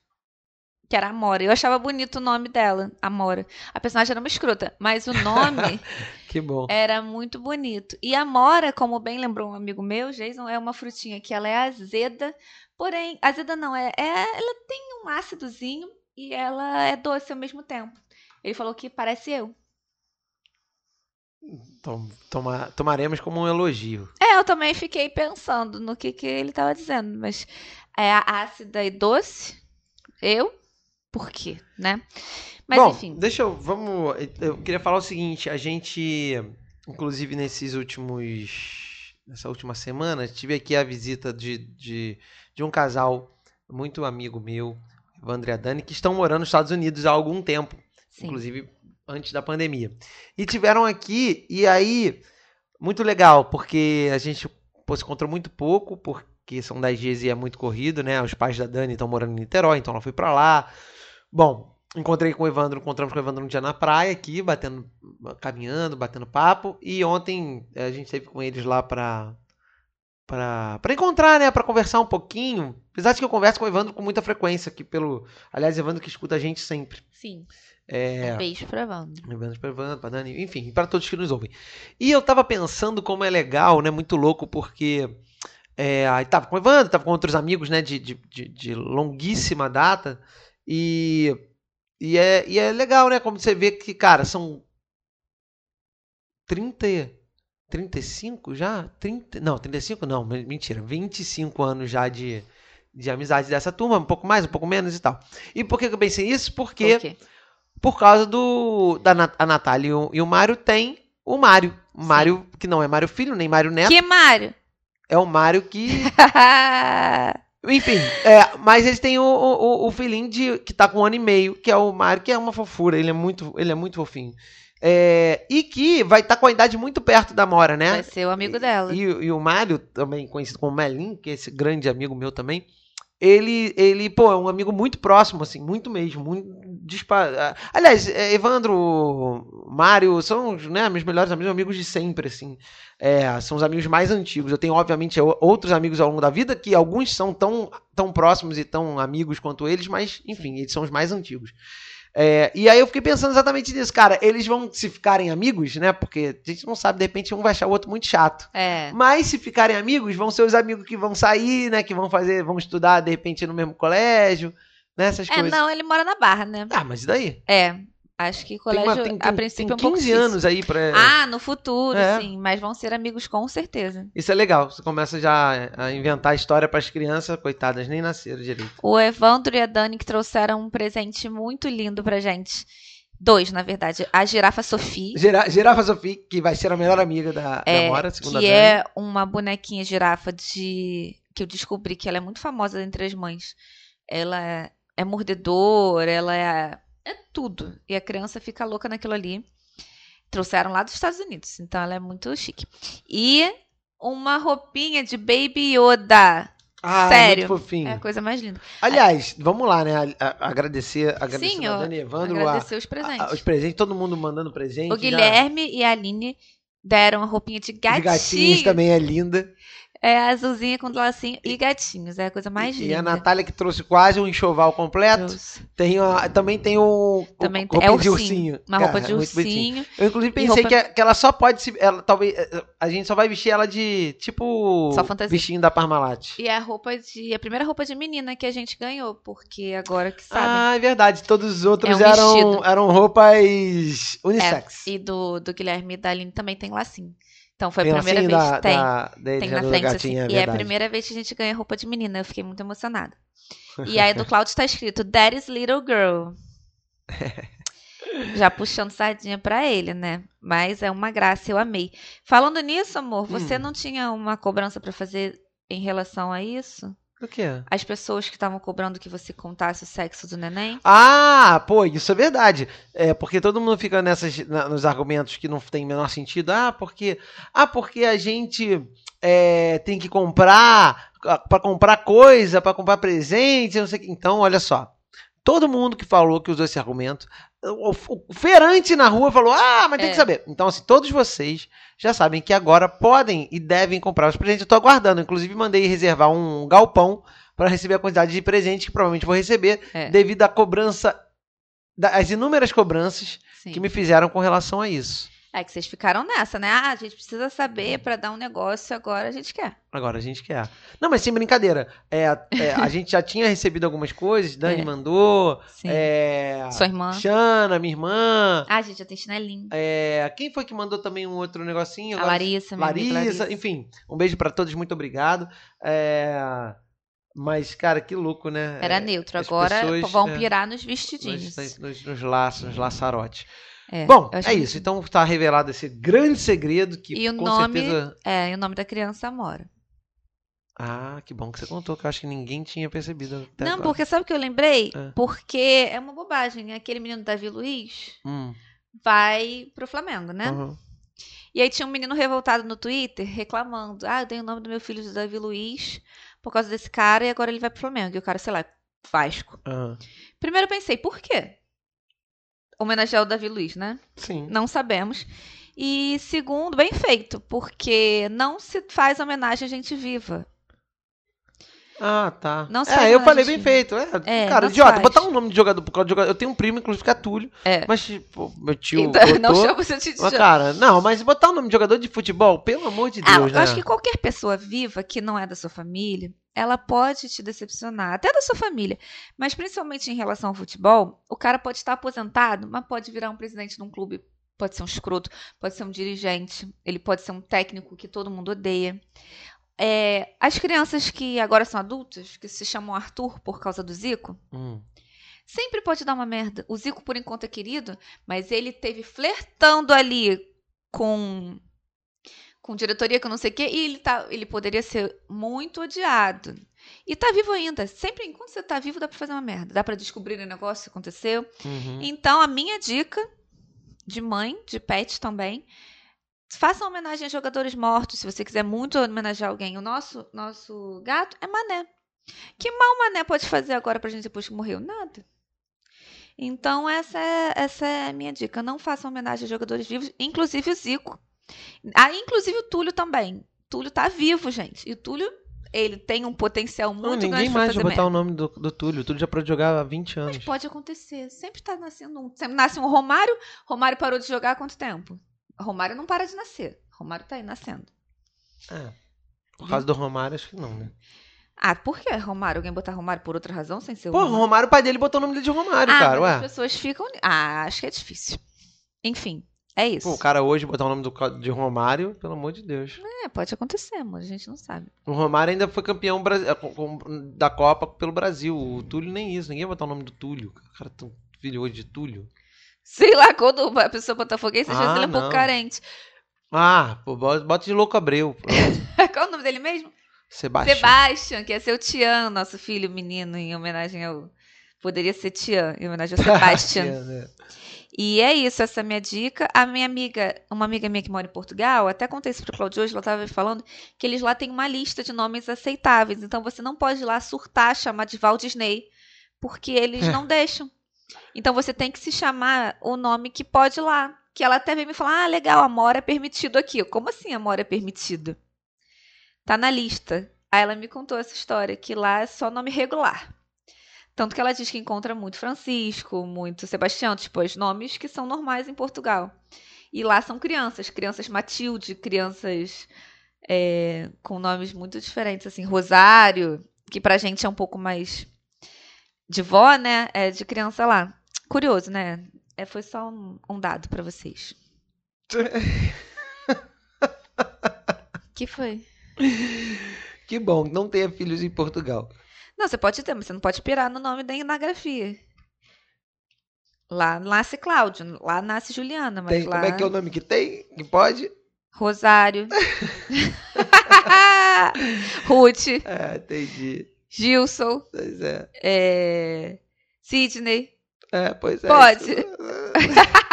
que era Amora. Eu achava bonito o nome dela, Amora. A personagem era uma escrota, mas o nome Que bom. era muito bonito. E a Amora, como bem lembrou um amigo meu, Jason, é uma frutinha que ela é azeda, porém, azeda não, é, é- ela tem um ácidozinho e ela é doce ao mesmo tempo. Ele falou que parece eu. Tom- toma- tomaremos como um elogio. É, eu também fiquei pensando no que, que ele estava dizendo, mas é ácida e doce, eu, por quê, né? Mas Bom, enfim, deixa eu. Vamos. Eu queria falar o seguinte: a gente, inclusive nesses últimos. Nessa última semana, tive aqui a visita de, de, de um casal muito amigo meu, Evandro e a Dani, que estão morando nos Estados Unidos há algum tempo. sim. inclusive antes da pandemia. E tiveram aqui, e aí, muito legal, porque a gente pô, se encontrou muito pouco, porque são 10 dias e é muito corrido, né? Os pais da Dani estão morando em Niterói, então ela foi pra lá. Bom, encontrei com o Evandro, encontramos com o Evandro um dia na praia aqui, batendo, caminhando, batendo papo, e ontem eh, a gente esteve com eles lá pra. Pra, pra encontrar, né? Pra conversar um pouquinho. Apesar de que eu converso com o Evandro com muita frequência aqui pelo. Aliás, Evandro que escuta a gente sempre. Sim. É, Um beijo pra Wanda. Lembrando para Evandro, para Dani, enfim, para todos que nos ouvem. E eu tava pensando como é legal, né? Muito louco, porque é, aí tava com o Evandro, tava com outros amigos, né? De, de, de, de longuíssima data. E, e, é, e é legal, né? Como você vê que, cara, são 30, 35 já? 30, não, 35 não, men- mentira, 25 anos já de, de amizade dessa turma, um pouco mais, um pouco menos e tal. E por que eu pensei isso? Porque Por quê? por causa do da a Natália e o, e o Mário tem o Mário. O Mário, que não é Mário Filho, nem Mário Neto, Que Mário? é o Mário que Enfim, é, mas eles têm o, o, o filhinho de, que tá com um ano e meio, que é o Mário, que é uma fofura, ele é muito, ele é muito fofinho. É, e que vai estar com a idade muito perto da Mora, né? Vai ser o amigo dela. E, e o Mário, também conhecido como Melim, que é esse grande amigo meu também, ele, ele, pô, é um amigo muito próximo, assim, muito mesmo, muito dispa... Aliás, é, Evandro, Mário, são né, meus melhores amigos, amigos de sempre, assim. É, são os amigos mais antigos. Eu tenho, obviamente, outros amigos ao longo da vida, que alguns são tão, tão próximos e tão amigos quanto eles, mas, enfim, eles são os mais antigos. É, e aí eu fiquei pensando exatamente nisso, cara. Eles vão se ficarem amigos, né? Porque a gente não sabe, de repente, um vai achar o outro muito chato. É. Mas se ficarem amigos, vão ser os amigos que vão sair, né? Que vão fazer, vão estudar, de repente, no mesmo colégio, né? Essas É, coisas. não, ele mora na Barra, né? Ah, mas e daí? É. Acho que Tem, colégio, uma, tem, a tem, princípio, tem é um pouco 15 difícil. anos aí pra. Ah, no futuro, É. sim. Mas vão ser amigos com certeza. Isso é legal. Você começa já a inventar história pras crianças, coitadas, nem nasceram direito. O Evandro e a Dani que trouxeram um presente muito lindo pra gente. Dois, na verdade. A girafa Sophie, Gira- Girafa Sophie, que vai ser a melhor amiga da, É, da Mora, que Dani. é uma bonequinha girafa de. que eu descobri que ela é muito famosa entre as mães. Ela é, é mordedora, ela é. É tudo. E a criança fica louca naquilo ali. Trouxeram lá dos Estados Unidos, então ela é muito chique. E uma roupinha de Baby Yoda. Ah, sério. muito fofinho. É a coisa mais linda. Aliás, vamos lá, né? a- a- agradecer, agradecer Sim, a Dani Evandro, a- agradecer os a- presentes. a- os presentes, todo mundo mandando presente. O já. Guilherme e a Aline deram a roupinha de De gatinho. gatinhos também é linda. É azulzinha com lacinho e gatinhos. É a coisa mais E linda. a Natália que trouxe quase um enxoval completo. Tem a- também tem o, Também o tem- é de ursinho. ursinho. Uma roupa Cara, de é ursinho. Eu inclusive E pensei roupa- que, é, que ela só pode se. Ela, talvez. A gente só vai vestir ela de tipo. Só fantasia. Bichinho da Parmalat. E a roupa de. A primeira roupa de menina que a gente ganhou, porque agora que sabe. Ah, é verdade. Todos os outros É um eram, vestido. eram roupas unissex. E do, do Guilherme e da Aline também tem lacinho. Então foi Tem a primeira lacinho vez da, que tem. da, deles, tem na frente, gatinho, assim. é e é a primeira vez que a gente ganha roupa de menina. Eu fiquei muito emocionada. E aí do Cláudio tá escrito Daddy's Little Girl. Já puxando sardinha pra ele, né? Mas é uma graça, eu amei. Falando nisso, amor, você Hum. não tinha uma cobrança pra fazer em relação a isso? O quê? As pessoas que estavam cobrando que você contasse o sexo do neném? Ah, pô, isso é verdade. É, porque todo mundo fica nessas, na- nos argumentos que não tem o menor sentido. Ah, porque, ah, porque a gente é, tem que comprar para comprar coisa, para comprar presente, não sei o que. Então, olha só. Todo mundo que falou que usou esse argumento, o, o- feirante na rua falou: "Ah, mas tem É. que saber". Então, assim, todos vocês já sabem que agora podem e devem comprar os presentes. Eu tô aguardando, inclusive mandei reservar um galpão para receber a quantidade de presentes que provavelmente vou receber É, devido à cobrança, as inúmeras cobranças sim. que me fizeram com relação a isso. É que vocês ficaram nessa, né? Ah, a gente precisa saber pra dar um negócio, agora a gente quer. Agora a gente quer. Não, mas sem brincadeira. É, é, a gente já tinha recebido algumas coisas, Dani É. mandou, Sim. é, Sua irmã. Xana, minha irmã. Ah, gente, já tem chinelinho. é, quem foi que mandou também um outro negocinho? A Larissa, minha amiga Larissa, enfim. Um beijo pra todos, muito obrigado. É, mas, cara, que louco, né? Era É, neutro, as agora pessoas, vão é, pirar nos nos, vestidinhos. nos, nos- nos laços, nos laçarotes. É, Bom, é que- isso. Então tá revelado esse grande segredo que E o com nome- certeza. É, e o nome da criança Amora. Ah, que bom que você contou, que eu acho que ninguém tinha percebido. Até Não, agora. porque sabe o que eu lembrei? É. Porque é uma bobagem. Aquele menino Davi Luiz Hum, vai pro Flamengo, né? uhum. E aí tinha um menino revoltado no Twitter reclamando: Ah, eu dei o nome do meu filho de Davi Luiz por causa desse cara e agora ele vai pro Flamengo. E o cara, sei lá, Vasco. aham. Primeiro eu pensei, por quê? Homenagear o Davi Luiz, né? Sim. Não sabemos. E segundo, bem feito, porque não se faz homenagem a gente viva. Ah, tá. Não se é, eu falei bem time. feito. É, É, cara, não idiota, faz. botar um nome de jogador por causa de jogador. Eu tenho um primo, inclusive, que é Túlio. É. Mas, tipo, meu tio. Então, não botou. chama você de Mas, cara, não, mas botar o nome de jogador de futebol, pelo amor de Deus, Ah, eu né? acho que qualquer pessoa viva que não é da sua família, ela pode te decepcionar, até da sua família. Mas principalmente em relação ao futebol, o cara pode estar aposentado, mas pode virar um presidente de um clube pode ser um escroto, pode ser um dirigente, ele pode ser um técnico que todo mundo odeia. É, as crianças que agora são adultas, que se chamam Arthur por causa do Zico, Hum. sempre pode dar uma merda. O Zico, por enquanto, é querido, mas ele teve flertando ali com com diretoria que eu não sei o quê, e ele, tá, ele poderia ser muito odiado. E tá vivo ainda. Sempre enquanto você tá vivo, dá pra fazer uma merda. Dá pra descobrir o negócio que aconteceu. Uhum. Então, a minha dica de mãe, de pet também, faça uma homenagem a jogadores mortos. Se você quiser muito homenagear alguém, o nosso, nosso gato é Mané. Que mal Mané pode fazer agora pra gente depois que morreu? Nada. Então, essa é, essa é a minha dica. Não faça homenagem a jogadores vivos, inclusive o Zico. Ah, inclusive o Túlio também. Túlio tá vivo, gente. E o Túlio, ele tem um potencial Não, muito ninguém grande pra mais vai botar o nome do, do Túlio. O Túlio já pode jogar há 20 anos. Mas pode acontecer. Sempre tá nascendo um. Sempre nasce um Romário. Romário parou de jogar há quanto tempo? Romário não para de nascer. Romário tá aí nascendo. É. Por causa do Romário, acho que não, né? Ah, por que Romário? Alguém botar Romário por outra razão sem ser o Pô, Romário? Romário, o pai dele botou o nome dele de Romário, ah, cara. mas as Ué. pessoas ficam. Ah, acho que é difícil. Enfim, é isso. Pô, o cara hoje botar o nome do, de Romário, pelo amor de Deus. É, pode acontecer, amor. A gente não sabe. O Romário ainda foi campeão com- da Copa pelo Brasil. O Túlio nem isso. Ninguém vai botar o nome do Túlio. O cara tem um filho hoje de Túlio. Sei lá, quando a pessoa botafoguense, às vezes Ah, ele é um pouco carente. Ah, pô, bo- bota de Louco Abreu. Qual é o nome dele mesmo? Sebastião. Sebastian, que é seu Tian, nosso filho menino, em homenagem ao. Poderia ser Tian, em homenagem ao Sebastian. né? E é isso, essa é a minha dica. A minha amiga, uma amiga minha que mora em Portugal, até contei isso pro Claudio hoje, ela estava falando que eles lá têm uma lista de nomes aceitáveis. Então você não pode ir lá surtar, chamar de Walt Disney, porque eles não deixam. Então você tem que se chamar o nome que pode ir lá. Que ela até veio me falar: ah, legal, Amora é permitido aqui. Eu, Como assim Amora é permitido? Tá na lista. Aí ela me contou essa história, que lá é só nome regular. Tanto que ela diz que encontra muito Francisco, muito Sebastião, tipo, os nomes que são normais em Portugal. E lá são crianças, crianças Matilde, crianças é, com nomes muito diferentes, assim, Rosário, que pra gente é um pouco mais de vó, né? É de criança lá. Curioso, né? É, foi só um, um dado pra vocês. que foi? Que bom, não tenha filhos em Portugal. Não, você pode ter, mas você não pode pirar no nome da na grafia. Lá nasce Cláudio, lá nasce Juliana, mas Tem, lá... Como é que é o nome que tem? Que pode? Rosário. Ruth, É, entendi. Gilson, Pois é. é... Sidney. É, pois é. Pode.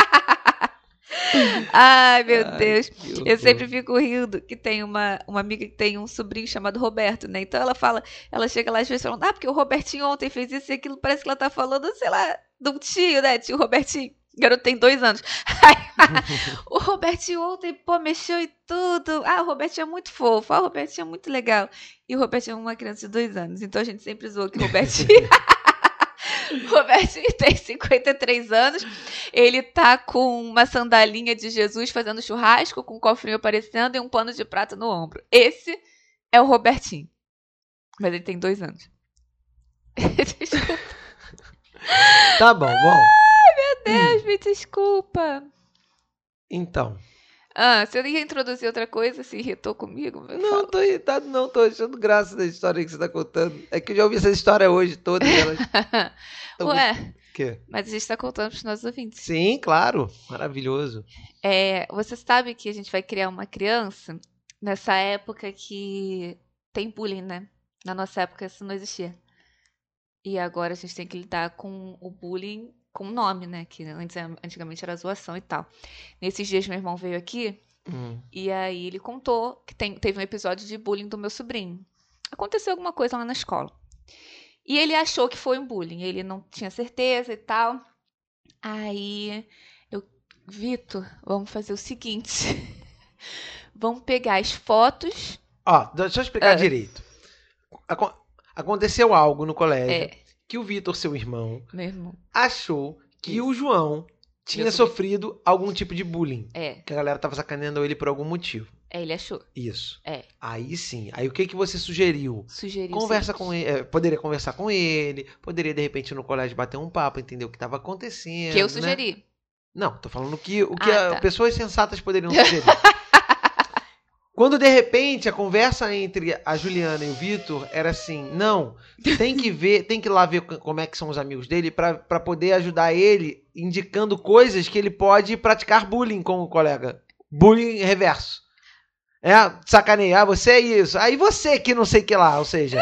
Ai, meu Ai, Deus. Eu sempre fico rindo que tem uma, uma amiga que tem um sobrinho chamado Roberto, né? Então ela fala, ela chega lá às vezes falando, ah, porque o Robertinho ontem fez isso e aquilo, parece que ela tá falando, sei lá, do tio, né? Tio Robertinho. O garoto tem dois anos. O Robertinho ontem, pô, mexeu e tudo. Ah, o Robertinho é muito fofo. Ah, o Robertinho é muito legal. E o Robertinho é uma criança de dois anos. Então a gente sempre zoa que o Robertinho. o Robertinho tem 53 anos. Ele tá com uma sandalinha de Jesus fazendo churrasco, com um cofrinho aparecendo e um pano de prata no ombro. Esse é o Robertinho. Mas ele tem dois anos. Desculpa, Tá bom, bom. Deus, me desculpa. Então. Ah, se eu ia introduzir outra coisa, se irritou comigo, Não, fala. tô irritado, não. Tô achando graça da história que você tá contando. É que eu já ouvi essa história hoje toda. e Ela... Tão muito- Ué, Quê? mas a gente tá contando pros nossos ouvintes. Sim, claro. Maravilhoso. É, você sabe que a gente vai criar uma criança nessa época que tem bullying, né? Na nossa época isso não existia. E agora a gente tem que lidar com o bullying com nome, né? Que antes, antigamente era zoação e tal. Nesses dias meu irmão veio aqui Hum. e aí ele contou que tem- teve um episódio de bullying do meu sobrinho. Aconteceu alguma coisa lá na escola. E ele achou que foi um bullying, ele não tinha certeza e tal. Aí eu, Vitor, vamos fazer o seguinte. vamos pegar as fotos. Ó, deixa eu explicar Ah. direito. Acon- Aconteceu algo no colégio É, que o Vitor, seu irmão, achou que Isso. o João tinha sofrido algum tipo de bullying. É, Que a galera tava sacaneando ele por algum motivo. é, ele achou. Isso. É. Aí sim. Aí o que que você sugeriu? Sugeriu. Conversa seguinte. com ele, é, poderia conversar com ele, poderia de repente no colégio bater um papo, entender o que estava acontecendo. Que eu né? sugeri. Não, tô falando que, o que Ah, tá. pessoas sensatas poderiam sugerir. Quando de repente a conversa entre a Juliana e o Vitor era assim: não, tem que ver, tem que ir lá ver co- como é que são os amigos dele pra pra poder ajudar ele, indicando coisas que ele pode praticar bullying com o colega. Bullying reverso. É, sacanear, você é isso. Aí você que não sei o que lá, ou seja.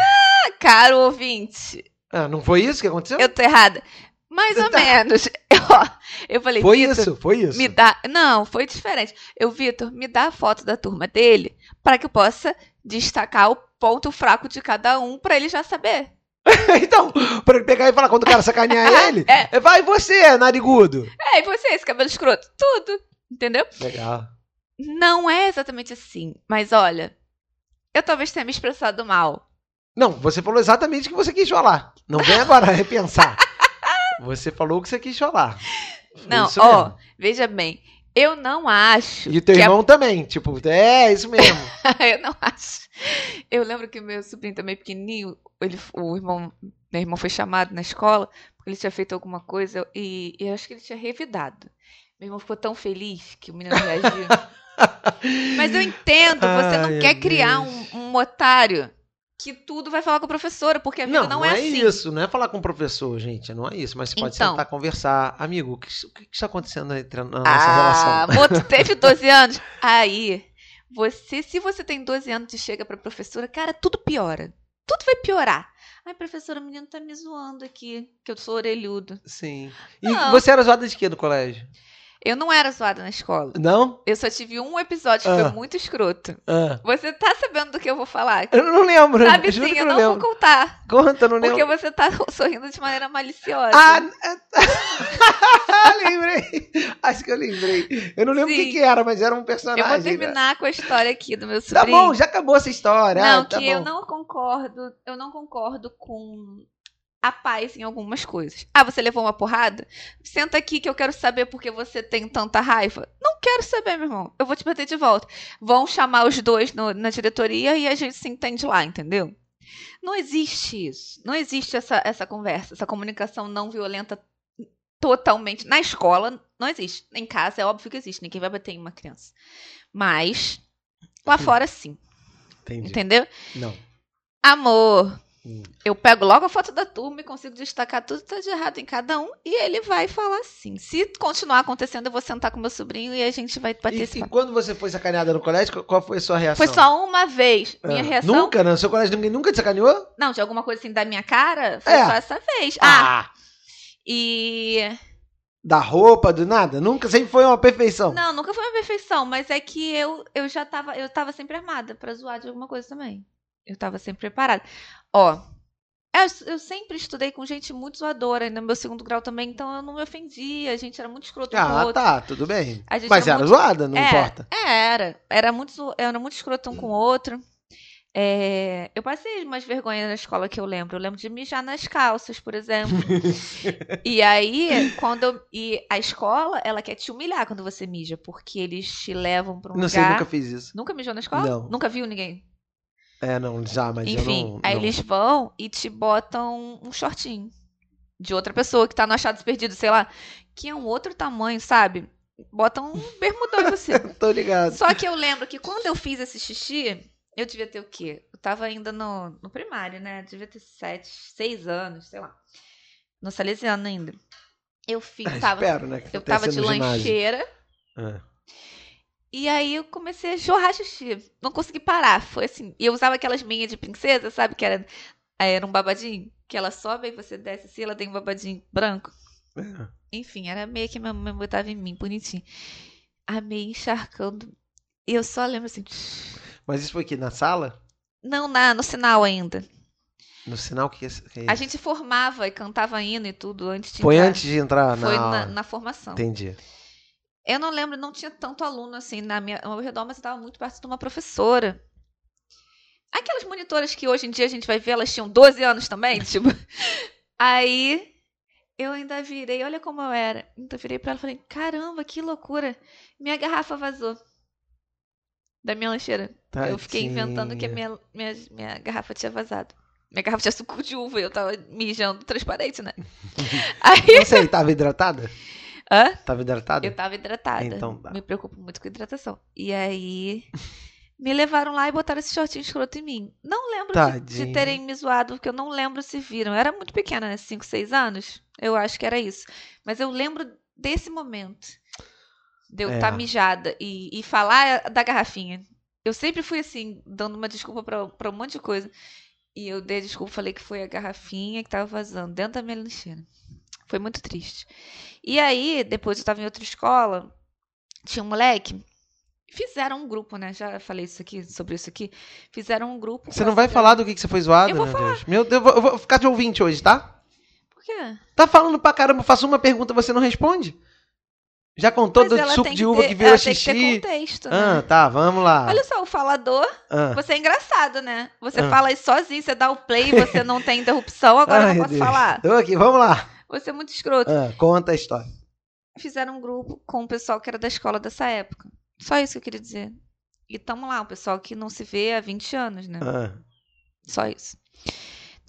Caro ouvinte, ah, não foi isso que aconteceu? eu tô errada. Mais ou Tá. menos. Ó, eu falei, foi Vitor, isso, foi isso. me dá. Não, foi diferente. Eu, Vitor, me dá a foto da turma dele para que eu possa destacar o ponto fraco de cada um para ele já saber. então, pra ele pegar e falar quando o cara sacanear ele, É. vai você, narigudo. É, e você, esse cabelo escroto? Tudo. Entendeu? Legal. Não é exatamente assim. Mas olha, eu talvez tenha me expressado mal. Não, você falou exatamente o que você quis falar. Não vem agora repensar. Você falou o que você quis falar. Foi Não, ó, mesmo. veja bem. Eu não acho. E teu que a- irmão também, tipo, é isso mesmo. eu não acho. Eu lembro que meu sobrinho também pequenininho, ele, o irmão, meu irmão foi chamado na escola porque ele tinha feito alguma coisa e, e eu acho que ele tinha revidado. Meu irmão ficou tão feliz que o menino reagiu. Mas eu entendo, você não Ai, quer criar um, um otário que tudo vai falar com a professora, porque a vida Não, não, não, é, é, assim. isso, não é falar com o professor, gente, não é isso. Mas você pode Então. sentar, conversar. Amigo, o que, o que está acontecendo entre a nossa Ah, relação? amor, tu teve 12 anos? Aí, você, se você tem 12 anos e chega pra professora, cara, tudo piora. Tudo vai piorar. Ai, professora, o menino tá me zoando aqui, que eu sou orelhudo. Sim. E Não. você era zoada de quê no colégio? Eu não era zoada na escola. Não? Eu só tive um episódio que Ah. foi muito escroto. Ah. Você tá sabendo do que eu vou falar? Eu não lembro. Sabe sim, eu não não vou lembro. contar. Conta, eu não Porque lembro. você tá sorrindo de maneira maliciosa. Ah, lembrei. Acho que eu lembrei. Eu não lembro o que, que era, mas era um eu personagem. vou né? terminar com a história aqui do meu Tá sobrinho. bom, já acabou essa história. Não, Ah, tá que eu bom. não concordo, eu não concordo com a paz em algumas coisas. Ah, você levou uma porrada? Senta aqui que eu quero saber por que você tem tanta raiva. Não quero saber, meu irmão. Eu vou te bater de volta. Vão chamar os dois no- na diretoria e a gente se entende lá, entendeu? Não existe isso. Não existe essa, essa conversa, essa comunicação não violenta totalmente. Na escola, não existe. Em casa, é óbvio que existe. Ninguém vai bater em uma criança. Mas, lá fora, sim. Entendi. Entendeu? Não. Amor, Hum. eu pego logo a foto da turma e consigo destacar tudo que tá de errado em cada um e ele vai falar assim. Se continuar acontecendo, eu vou sentar com meu sobrinho e a gente vai bater E, esse e papo. quando você foi sacaneada no colégio, qual- foi a sua reação? Foi só uma vez. Minha Ah, reação. Nunca? No seu colégio ninguém nunca te sacaneou? Não, de alguma coisa assim da minha cara, foi É. só essa vez. Ah, Ah, e. Da roupa, do nada? Nunca, sempre foi uma perfeição. Não, nunca foi uma perfeição, mas é que eu, eu já tava. Eu tava sempre armada pra zoar de alguma coisa também. Eu tava sempre preparada. Ó. Eu, eu sempre estudei com gente muito zoadora, no meu segundo grau também, então eu não me ofendia, a gente era muito escroto um com o Ah, outro. tá, tudo bem. Mas era era muito- zoada, não É, importa. É, era. Era muito, era muito escroto um com o outro. É, eu passei umas vergonhas na escola que eu lembro. Eu lembro de mijar nas calças, por exemplo. e aí, quando eu, e a escola, ela quer te humilhar quando você mija, porque eles te levam pra um Não sei, lugar. nunca fiz isso. Nunca mijou na escola? Não. Nunca viu ninguém? É, não, já, mas Enfim, eu não... aí não. eles vão e te botam um shortinho de outra pessoa que tá no achados perdidos, sei lá, que é um outro tamanho, sabe? Botam um bermudão em você. Tô ligado. Só que eu lembro que quando eu fiz esse xixi, eu devia ter o quê? Eu tava ainda no, no primário, né? Devia ter sete, seis anos, sei lá. No salesiano ainda. Eu fiz, Ah, tava, Espero, né? eu tava de lancheira. Ah. E aí eu comecei a jorrar xixi. Não consegui parar. Foi assim. E eu usava aquelas meias de princesa, sabe? Que era, era um babadinho. Que ela sobe e você desce assim, ela tem um babadinho branco. É. Enfim, era a meia que minha mãe botava em mim, bonitinho. A meia encharcando. E eu só lembro assim. Mas isso foi aqui na sala? Não, na, no sinal ainda. No sinal que, que é A isso? gente formava e cantava hino e tudo antes de Foi entrar. antes de entrar na Foi na, na formação. Entendi. Eu não lembro, não tinha tanto aluno assim na minha, ao meu redor, mas estava muito perto de uma professora. Aquelas monitoras que hoje em dia a gente vai ver, elas tinham 12 anos também, tipo. Aí eu ainda virei, olha como eu era. Então eu virei pra ela e falei: caramba, que loucura. Minha garrafa vazou. Da minha lancheira. Eu fiquei inventando que a Tadinha. minha, minha, minha garrafa tinha vazado. Minha garrafa tinha suco de uva e eu tava mijando transparente, né? Aí. Você tava hidratada? Hã? Tava hidratado? Eu tava hidratada. Então tá. Me preocupo muito com hidratação. E aí. Me levaram lá e botaram esse shortinho escroto em mim. Não lembro de, de terem me zoado, porque eu não lembro se viram. Eu era muito pequena, né? 5, 6 anos. Eu acho que era isso. Mas eu lembro desse momento. De eu É. estar mijada e, e falar da garrafinha. Eu sempre fui assim, dando uma desculpa pra, pra um monte de coisa. E eu dei a desculpa, falei que foi a garrafinha que tava vazando dentro da minha lancheira. Foi muito triste. E aí, depois eu tava em outra escola, tinha um moleque. Fizeram um grupo, né? Já falei isso aqui, sobre isso aqui. Fizeram um grupo. Você não vai falar do que, que você foi zoado, Eu vou meu Deus? Meu Deus, eu vou, eu vou ficar de ouvinte hoje, tá? Por quê? Tá falando pra caramba, faço uma pergunta você não responde? Já contou Mas do suco de que uva ter- que virou ela tem que ter xixi? contexto, né? Ah, tá, vamos lá. Olha só, o falador, Ah. você é engraçado, né? Você Ah. fala sozinho, você dá o play, você não tem interrupção, agora Ai, eu não posso Deus. falar. Tô aqui, vamos lá. Você é muito escroto. Ah, conta a história. Fizeram um grupo com o pessoal que era da escola dessa época. Só isso que eu queria dizer. E tamo lá, o pessoal que não se vê há 20 anos, né? Ah. Só isso.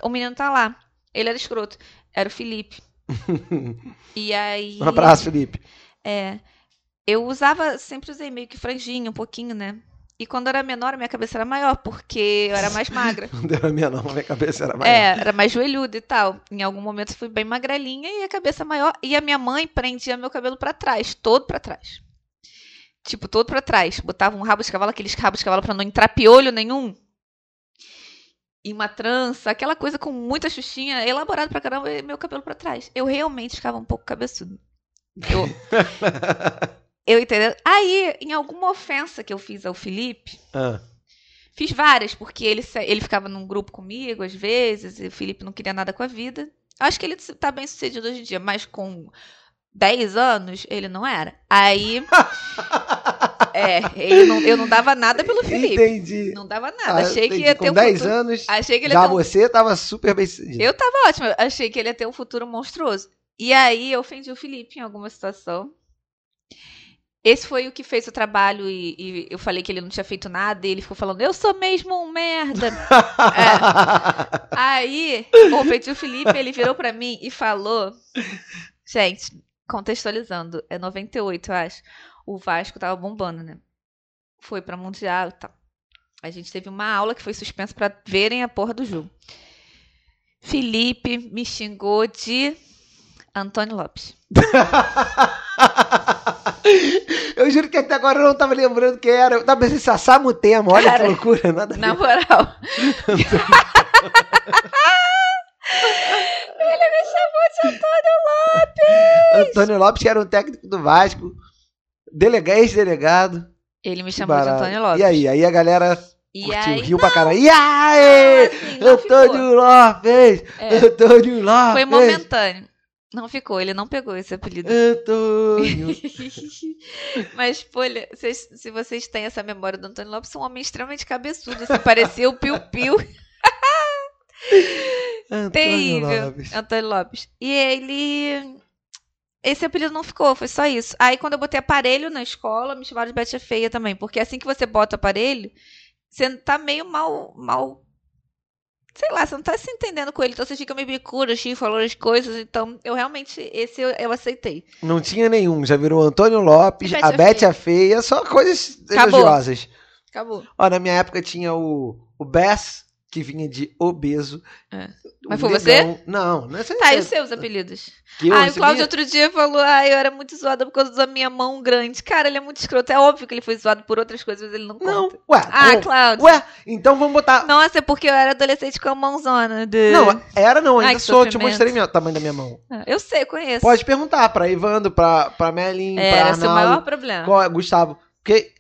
O menino tá lá. Ele era escroto. Era o Felipe. E aí. Um abraço, Felipe. É. Eu usava, sempre usei meio que franjinha, um pouquinho, né? E quando eu era menor, a minha cabeça era maior, porque eu era mais magra. Não deu a minha não, minha cabeça era maior. É, era mais joelhuda e tal. Em algum momento eu fui bem magrelinha e a cabeça maior. E a minha mãe prendia meu cabelo pra trás, todo pra trás. Tipo, todo pra trás. Botava um rabo de cavalo, aqueles rabos de cavalo pra não entrar piolho nenhum. E uma trança, aquela coisa com muita xuxinha, elaborado pra caramba, e meu cabelo pra trás. Eu realmente ficava um pouco cabeçudo. Eu, eu entendendo. Aí, em alguma ofensa que eu fiz ao Felipe, Ah. Fiz várias, porque ele, ele ficava num grupo comigo às vezes, e o Felipe não queria nada com a vida. Acho que ele tá bem sucedido hoje em dia, mas com 10 anos ele não era. Aí. é, ele não, eu não dava nada pelo Felipe. Entendi. Não dava nada. Ah, achei que ia ter Com um 10 futuro. anos, Achei que ele já ia ter um... você tava super bem sucedido. Eu tava ótimo. eu Achei que ele ia ter um futuro monstruoso. E aí eu ofendi o Felipe em alguma situação. Esse foi o que fez o trabalho e, e eu falei que ele não tinha feito nada e ele ficou falando, eu sou mesmo um merda. É. Aí, o o Felipe, ele virou pra mim e falou, gente, contextualizando, é 98, eu acho. O Vasco tava bombando, né? Foi pra Mundial e tal. A gente teve uma aula que foi suspensa pra verem a porra do jogo. Felipe me xingou de Antônio Lopes. eu juro que até agora eu não tava lembrando quem era. Eu tava pensando em Sassá Mutema, olha Cara, que loucura, nada Na moral. Ele me chamou de Antônio Lopes. Antônio Lopes, que era um técnico do Vasco, delega, ex-delegado. Ele me chamou de. Antônio Lopes. E aí? Aí a galera E curtiu, aí, riu pra caralho. E aí? assim, não ficou. Antônio Lopes! É, Antônio Lopes! foi momentâneo. Não ficou, ele não pegou esse apelido. Antônio. Mas, olha, vocês- se vocês têm essa memória do Antônio Lopes, é um homem extremamente cabeçudo, assim, parecia o Piu Piu. Antônio Terrível. Lopes. Antônio Lopes. E ele. Esse apelido não ficou, foi só isso. Aí quando eu botei aparelho na escola, me chamaram de Bete Feia também. Porque assim que você bota aparelho, você tá meio mal. mal sei lá, você não tá se entendendo com ele. Então você fica meio bicuda, assim, falando as coisas. Então eu realmente, esse eu, eu aceitei. Não tinha nenhum, já virou Antônio Lopes, a Bete a Feia, só coisas Acabou. elogiosas. Acabou. Ó, na minha época tinha o, o Bess, que vinha de obeso. É. Mas foi Negão- Não, não é Tá, e os seus apelidos? que ah, o Cláudio outro dia falou, ah, eu era muito zoada por causa da minha mão grande. Cara, ele é muito escroto. É óbvio que ele foi zoado por outras coisas, mas ele não conta. Não, ué. Ah, Cláudio. Ué, então vamos botar. Nossa, é porque eu era adolescente com a mãozona. De... Não, era não, Ai, ainda que sou. Te sofrimento. mostrei minha- o tamanho da minha mão. Eu sei, conheço. Pode perguntar pra Ivando, pra, pra Melin, é, pra era seu maior Arnaldo, problema. qual é, Gustavo. Porque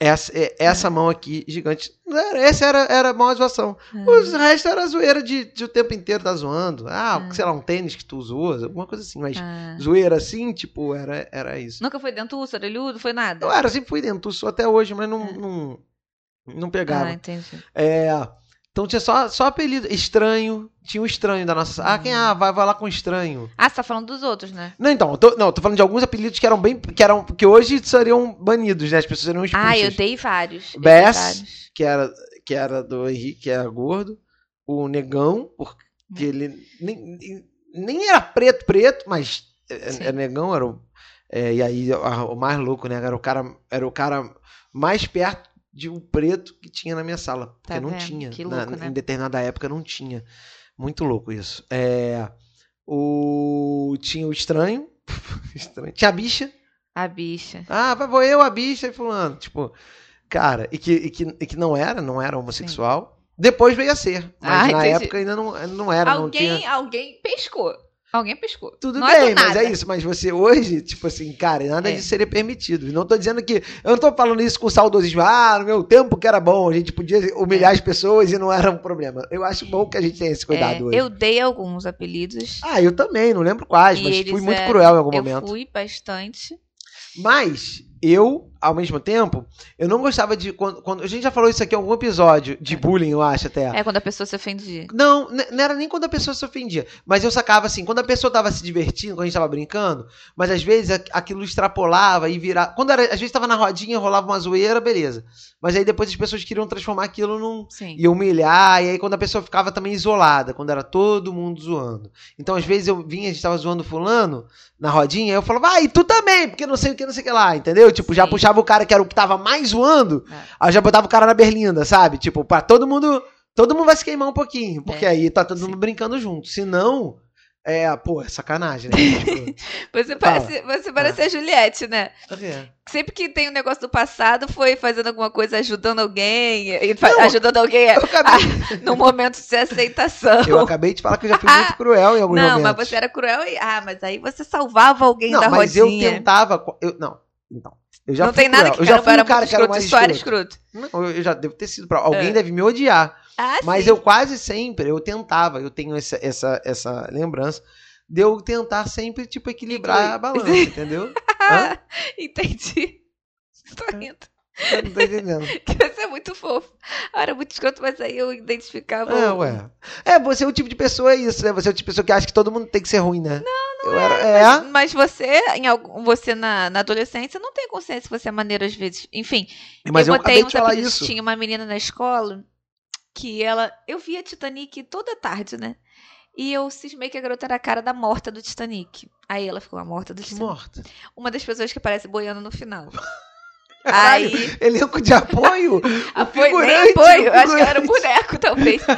essa, é- essa mão aqui, gigante, essa era, era a maior zoação. É. Os restos era zoeira de, de o tempo inteiro tá zoando. Ah, É. sei lá, um tênis que tu usou, alguma coisa assim. Mas Ah. zoeira assim, tipo, era, era isso. Nunca foi dentuço, orelhudo, foi nada? Eu era, sempre fui dentro, sou até hoje, mas não, É. não, não pegava. Ah, entendi. É, então tinha só, só apelido. Estranho. Tinha o estranho da nossa. Ah, quem ah, vai, vai lá com estranho. Ah, você tá falando dos outros, né? Não, então, eu tô, não, tô falando de alguns apelidos que eram bem. que eram. que hoje seriam banidos, né? As pessoas seriam expulsas. Ah, eu dei vários. Bess. Que era, que era do Henrique, que era gordo. O negão, porque Hum. ele nem, nem era preto, preto, mas é, Sim. é negão, era o, é, e aí o mais louco, né? Era o cara, era o cara mais perto de um preto que tinha na minha sala. Porque Tá não tinha. Que na- louco, né? Em determinada época não tinha. Muito louco isso. É, o, tinha o estranho. estranho. Tinha a bicha. A bicha. Ah, vai- vou eu, a bicha e fulano. Tipo, cara, e que, e que, e que não era, não era homossexual. Depois veio a ser. Mas Ah, na entendi. época ainda não, não era, não alguém, tinha. alguém pescou. Alguém pescou. Tudo não é bem, mas é isso. Mas você hoje, tipo assim, cara, nada É. disso seria permitido. Não tô dizendo que. Eu não tô falando isso com saudosismo. Ah, no meu tempo que era bom, a gente podia humilhar as pessoas e não era um problema. Eu acho bom que a gente tenha esse cuidado É, hoje. eu dei alguns apelidos. Ah, eu também, não lembro quais, mas fui muito é- cruel em algum eu momento. fui bastante. Mas eu, ao mesmo tempo, eu não gostava de. Quando, quando- a gente já falou isso aqui em algum episódio de bullying, eu acho até. É quando a pessoa se ofendia. Não, não era nem quando a pessoa se ofendia. Mas eu sacava assim, quando a pessoa tava se divertindo, quando a gente tava brincando, mas às vezes aqu- aquilo extrapolava e virava. Quando era, às vezes tava na rodinha, rolava uma zoeira, beleza. Mas aí depois as pessoas queriam transformar aquilo num. Sim. e humilhar, e aí quando a pessoa ficava também isolada, quando era todo mundo zoando. Então às vezes eu vinha, a gente tava zoando fulano na rodinha, aí eu falava, ah, e tu também, porque não sei o que, não sei o que lá, entendeu? Tipo, já Sim. puxava o cara que era o que tava mais zoando, É. aí já botava o cara na berlinda, sabe? Tipo, pra todo mundo, todo mundo vai se queimar um pouquinho, porque É. aí tá todo Sim. mundo brincando junto. Se não, é, pô, é sacanagem, né? Tipo, Você parece, você parece a Juliette, né? é. Sempre que tem um negócio do passado, foi fazendo alguma coisa, ajudando alguém, e Não. ajudando alguém acabei, num momento de aceitação. eu acabei de falar que eu já fui muito cruel em alguns Não, momentos. mas você era cruel e. Ah, mas aí você salvava alguém Não, da mas rodinha. eu tentava. Eu, não, então. Eu já não tem nada que eu já fui era o cara que era mais escroto. escroto. Não, eu já devo ter sido pra. Alguém É. deve me odiar. Ah, Mas sim. eu quase sempre, eu tentava, eu tenho essa, essa, essa lembrança de eu tentar sempre, tipo, equilibrar a balança, entendeu? Entendi. Tô rindo. Eu não tô entendendo. Que você é muito fofo. Ah, era muito escroto, mas aí eu identificava. É, o- ué. É, você é o tipo de pessoa, é isso, né? Você é o tipo de pessoa que acha que todo mundo tem que ser ruim, né? Não, não eu era, é. Mas você, em algum, você na, na adolescência, não tem consciência que você é maneiro às vezes. Enfim, Mas eu, botei acabei uns apelidos. Tinha uma menina na escola que ela. Eu via Titanic toda tarde, né? E eu cismei que a garota era a cara da morta do Titanic. Aí ela ficou a morta do Titanic. morta. Uma das pessoas que aparece boiando no final. Aí. elenco de apoio. O foi, nem figurante, foi. o Eu acho que era um figurante. boneco, talvez.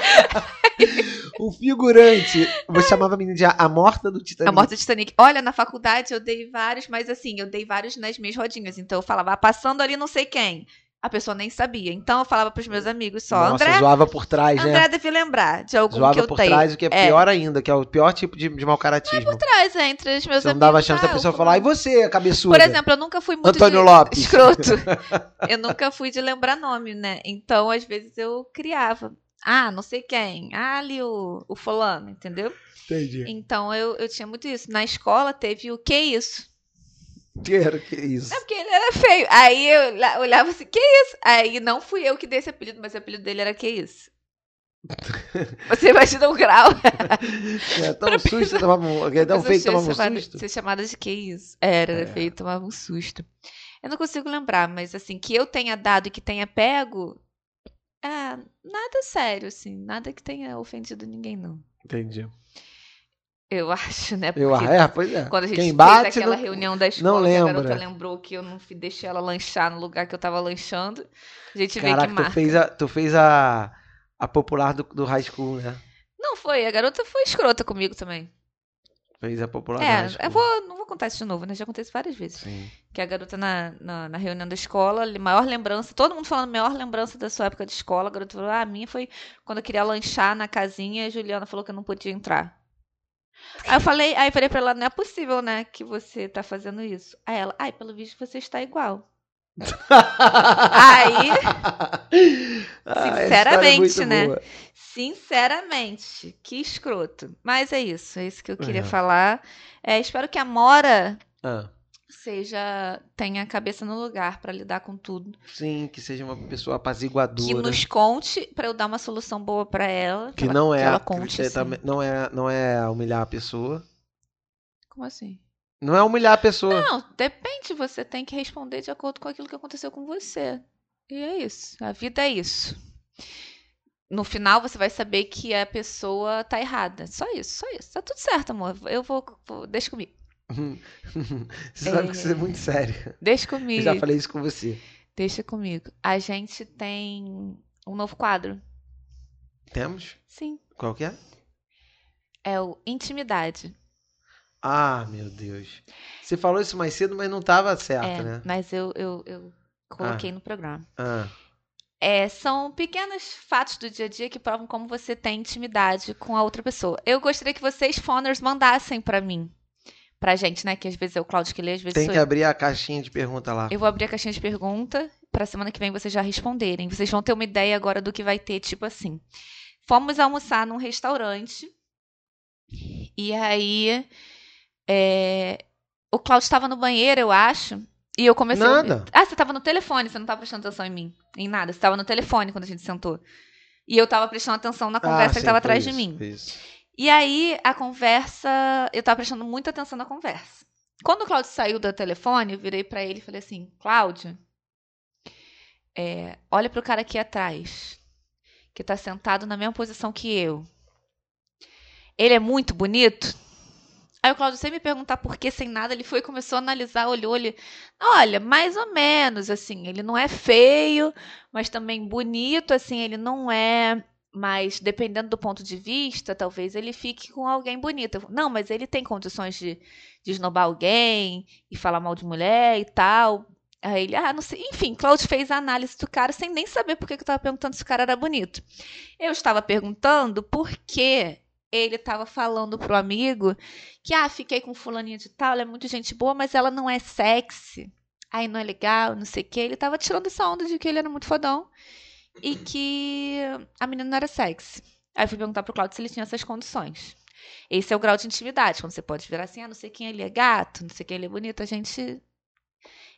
O figurante. Você chamava a menina de a, morta do Titanic. A morte do Titanic. Olha, na faculdade eu dei vários, mas assim, eu dei vários nas minhas rodinhas. Então eu falava, ah, passando ali não sei quem. A pessoa nem sabia. Então eu falava pros meus amigos só. Nossa, André, zoava por trás, né? André deve lembrar de algum Zoava que eu por tenho. trás, o que é, É. pior ainda, que é o pior tipo de, de mau caratismo. Traz, é, entre os meus Você não amigos. dava chance da ah, pessoa eu- falar, e você, cabeçuda? Por exemplo, eu nunca fui muito Antônio de... Lopes. escroto. eu nunca fui de lembrar nome, né? Então, às vezes, eu criava. Ah, não sei quem. Ah, ali o, o fulano, entendeu? Entendi. Então, eu, eu tinha muito isso. Na escola, teve o que isso? Que era que isso? É porque ele era feio. Aí eu olha- olhava assim, que isso? Aí não fui eu que dei esse apelido, mas o apelido dele era que isso? Você imagina o grau. É tão susto, você tomava um, é Mas eu feio tomava um chamada- susto. Ser chamada de que isso? Era, era É. feio, tomava um susto. Eu não consigo lembrar, mas assim, que eu tenha dado e que tenha pego, é, nada sério, assim, nada que tenha ofendido ninguém, não. Entendi. Eu acho, né? Porque Eu, ah, é, pois é. quando a gente Quem fez bate aquela não, reunião da escola, a lembra. garota lembrou que eu não deixei ela lanchar no lugar que eu tava lanchando, a gente vê que Caraca, tu marca. fez a, tu fez a, a popular do, do high school, né? Não foi, a garota foi escrota comigo também. Fez a popular do high É, eu vou, não vou contar isso de novo, né? Já aconteceu várias vezes. Sim. Que a garota na, na, na reunião da escola, maior lembrança, todo mundo falando maior lembrança da sua época de escola. A garota falou: Ah, a minha foi quando eu queria lanchar na casinha e a Juliana falou que eu não podia entrar. Aí eu falei, aí eu falei pra ela, não é possível, né, que você tá fazendo isso. Aí ela, ai, pelo visto você está igual. Aí, Ah, essa Sinceramente, é muito né? boa. sinceramente, que escroto. Mas é isso, é isso que eu queria É. falar. É, espero que a Mora Ah, seja tenha a cabeça no lugar pra lidar com tudo. sim, que seja uma pessoa apaziguadora. que nos conte pra eu dar uma solução boa pra ela. que ela- não é, ela que conte você assim. não é não é humilhar a pessoa. Como assim? Não é humilhar a pessoa. Não, depende, você tem que responder de acordo com aquilo que aconteceu com você. E é isso. A vida é isso. No final você vai saber que a pessoa tá errada. Só isso, só isso. Tá tudo certo, amor. Eu vou. vou deixa comigo. você sabe que isso é muito sério. Deixa Eu comigo. já falei isso com você. Deixa comigo. A gente tem um novo quadro. Temos? Sim. Qual que é? É o Intimidade. Ah, meu Deus. Você falou isso mais cedo, mas não estava certo, é, né? mas eu, eu, eu coloquei no programa. Ah, É, são pequenos fatos do dia a dia que provam como você tem intimidade com a outra pessoa. Eu gostaria que vocês, foners, mandassem pra mim. Pra gente, né? Que às vezes é o Claudio que lê, às vezes tem que eu. abrir a caixinha de pergunta lá. Eu vou abrir a caixinha de pergunta pra semana que vem vocês já responderem. Vocês vão ter uma ideia agora do que vai ter, tipo assim. Fomos almoçar num restaurante. E aí. é, o Cláudio estava no banheiro, eu acho. E eu comecei. a- Nada. Ah, você estava no telefone, você não estava prestando atenção em mim. Em nada. Você estava no telefone quando a gente sentou. E eu estava prestando atenção na conversa Ah, que sim, estava foi atrás de isso, mim. foi isso. E aí, a conversa, eu tava prestando muita atenção na conversa. Quando o Cláudio saiu do telefone, eu virei pra ele e falei assim: Cláudio, é, olha pro cara aqui atrás, que tá sentado na mesma posição que eu. Ele é muito bonito? Aí o Cláudio, sem me perguntar por que, sem nada, ele foi e começou a analisar, olhou ele. Olha, mais ou menos, assim, ele não é feio, mas também bonito, assim, ele não é mas dependendo do ponto de vista, talvez ele fique com alguém bonito. Eu, Não, mas ele tem condições de, de esnobar alguém e falar mal de mulher e tal. Aí ele, ah, não sei. Enfim, Claudio fez a análise do cara sem nem saber por que eu estava perguntando se o cara era bonito. Eu estava perguntando por que ele estava falando pro amigo que, ah, fiquei com fulaninha de tal, ela é muito gente boa, mas ela não é sexy. Aí não é legal, não sei o quê. Ele estava tirando essa onda de que ele era muito fodão e que a menina não era sexy. Aí eu fui perguntar pro Claudio se ele tinha essas condições. Esse é o grau de intimidade, quando você pode virar assim, ah, não sei quem ele é gato, não sei quem ele é bonito, a gente...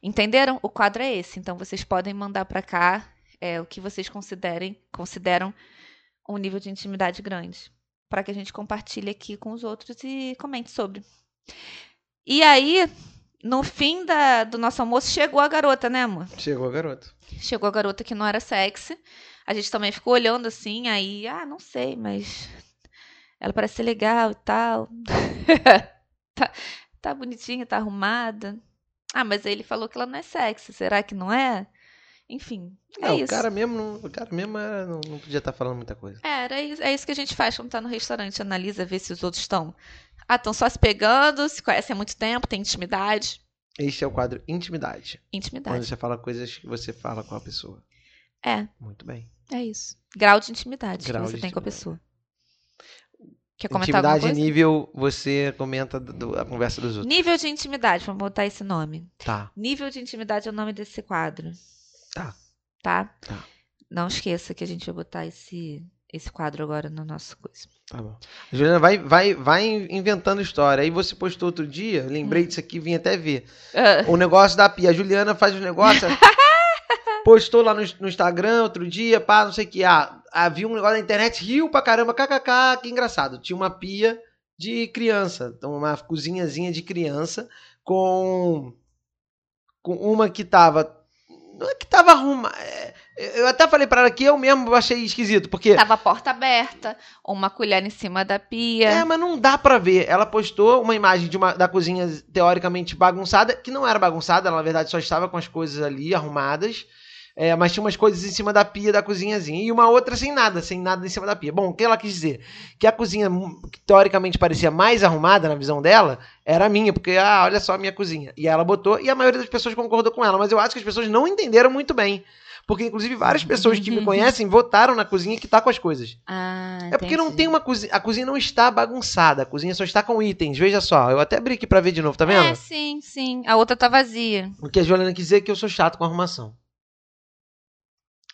Entenderam? O quadro é esse, então vocês podem mandar pra cá é, o que vocês considerem, consideram um nível de intimidade grande, para que a gente compartilhe aqui com os outros e comente sobre. E aí, no fim da- do nosso almoço, chegou a garota, né, amor? Chegou a garota. Chegou a garota que não era sexy. A gente também ficou olhando assim, aí, ah, não sei, mas ela parece ser legal e tal. tá, tá bonitinha, tá arrumada. Ah, mas aí ele falou que ela não é sexy, será que não é? Enfim, é isso. o cara mesmo, não, o cara mesmo era- não, não podia estar falando muita coisa. É, era isso, é isso que a gente faz quando tá no restaurante, analisa, vê se os outros estão. Ah, estão só se pegando, se conhecem há muito tempo, tem intimidade. Este é o quadro Intimidade. Quando Intimidade. você fala coisas que você fala com a pessoa. É, Muito bem. é isso. Grau de intimidade Grau que você tem com a intimidade. pessoa. Quer comentar Intimidade nível, você comenta do- a conversa dos outros. Nível de intimidade, vamos botar esse nome. Tá, Nível de intimidade é o nome desse quadro. Tá. Tá? Tá. Não esqueça que a gente vai botar esse, esse quadro agora no nosso coisa. tá bom. Juliana, vai, vai, vai inventando história. Aí você postou outro dia, Hum. lembrei disso aqui, vim até ver. Ah, O negócio da pia. A Juliana faz o negócio. postou lá no, no Instagram outro dia, pá, não sei o que. Ah, havia um negócio na internet, riu pra caramba, kkk, que engraçado. Tinha uma pia de criança, então uma cozinhazinha de criança com com uma que tava não é que tava arrumada. Eu até falei pra ela que eu mesmo achei esquisito, porque Tava a porta aberta, uma colher em cima da pia. é, mas não dá pra ver. Ela postou uma imagem de uma, da cozinha teoricamente bagunçada, que não era bagunçada, ela na verdade só estava com as coisas ali arrumadas. É, mas tinha umas coisas em cima da pia da cozinhazinha e uma outra sem nada, sem nada em cima da pia. Bom, o que ela quis dizer? Que a cozinha, que teoricamente parecia mais arrumada na visão dela, era a minha, porque, ah, olha só a minha cozinha. E ela botou, e a maioria das pessoas concordou com ela, mas eu acho que as pessoas não entenderam muito bem. Porque, inclusive, várias pessoas que me conhecem votaram na cozinha que tá com as coisas. Ah, É porque não tem uma cozinha. A cozinha não está bagunçada. A cozinha só está com itens. Veja só. Eu até abri aqui pra ver de novo, tá vendo? É, sim, sim. A outra tá vazia. O que a Juliana quis dizer é que eu sou chato com arrumação.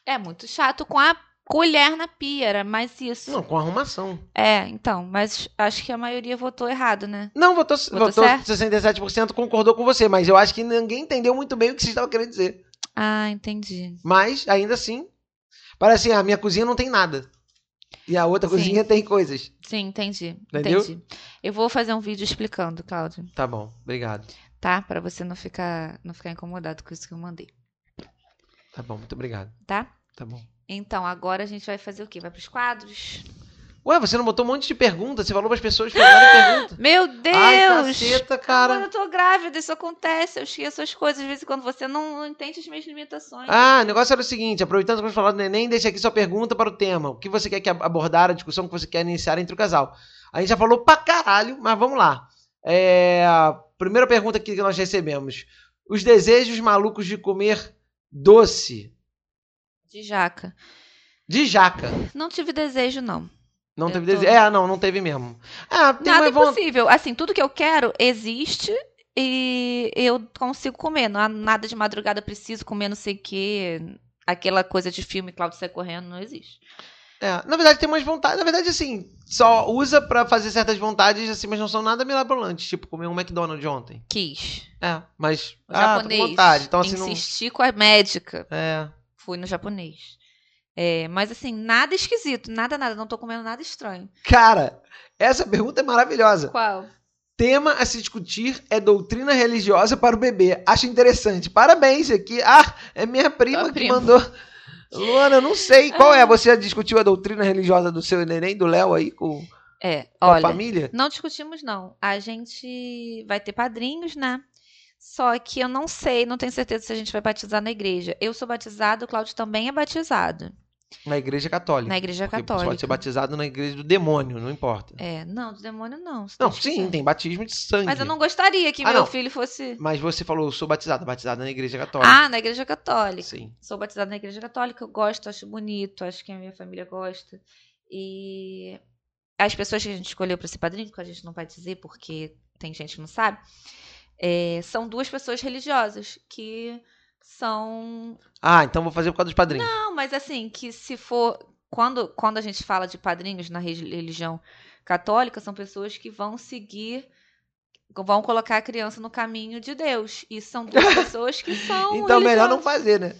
É muito chato com a colher na pia, era mais isso. Não, com arrumação. É, então, mas acho que a maioria votou errado, né? Não, votou, Votou votou certo? 67% concordou com você, mas eu acho que ninguém entendeu muito bem o que você estava querendo dizer. Ah, entendi. Mas, ainda assim, parece assim, a minha cozinha não tem nada. E a outra Sim. cozinha tem coisas. Sim, entendi. Entendeu? Entendi. Eu vou fazer um vídeo explicando, Cláudio, Tá bom, obrigado. tá? Pra você não ficar, não ficar incomodado com isso que eu mandei, Tá bom, muito obrigado. tá? Tá bom. Então, agora a gente vai fazer o quê? Vai pros quadros? Ué, você não botou um monte de perguntas? Você falou para as pessoas fazerem perguntas. Meu Deus! Ai, caceta, cara. Quando eu tô grávida, isso acontece. Eu esqueço as coisas. Às vezes, quando você não, não entende as minhas limitações. Ah, o negócio era o seguinte: aproveitando que gente falou do neném, deixa aqui sua pergunta para o tema. O que você quer que abordar, a discussão que você quer iniciar entre o casal. A gente já falou pra caralho, mas vamos lá. É, a primeira pergunta aqui que nós recebemos: Os desejos malucos de comer doce De jaca. de jaca. Não tive desejo, não. Não Eu teve tô- desejo? É, não, não teve mesmo. Ah, tem Nada uma impossível. Assim, tudo que eu quero existe e eu consigo comer. Não há nada de madrugada, preciso comer não sei o quê. Aquela coisa de filme, Cláudio sai correndo, não existe. É, na verdade, tem umas vontades. Na verdade, assim, só usa pra fazer certas vontades, assim, mas não são nada mirabolantes. Tipo, comer um McDonald's ontem. Quis. É, mas. O ah, japonês. vontade. Então, assim, não. Insisti com a médica. É. Fui no japonês. É, mas assim, nada esquisito. Nada, nada. Não tô comendo nada estranho. Cara, essa pergunta é maravilhosa. Qual? Tema a se discutir é doutrina religiosa para o bebê. Acho interessante. Parabéns aqui. Ah, é minha prima Tua que prima. mandou. Luana, eu não sei. Qual Ah. é? Você já discutiu a doutrina religiosa do seu neném, do Léo aí, com, É, com olha. a família? Não discutimos, não. A gente vai ter padrinhos, né? Só que eu não sei, não tenho certeza se a gente vai batizar na igreja. Eu sou batizado, o Cláudio também é batizado. Na igreja católica. Na igreja católica. Pode ser batizado na igreja do demônio, não importa. É, não, do demônio não. Não, sim, tem batismo de sangue. Mas eu não gostaria que Ah, meu não. filho fosse. Mas você falou, eu sou batizado, batizado na igreja católica. Ah, na igreja católica. Sim. Sou batizada na igreja católica, eu gosto, acho bonito, acho que a minha família gosta. E as pessoas que a gente escolheu para ser padrinho, que a gente não vai dizer porque tem gente que não sabe, é, são duas pessoas religiosas que são. Ah, então vou fazer por causa dos padrinhos. Não, mas assim, que se for. Quando, quando a gente fala de padrinhos na religião católica, são pessoas que vão seguir. Vão colocar a criança no caminho de Deus. E são duas pessoas que são. então melhor não fazer, né?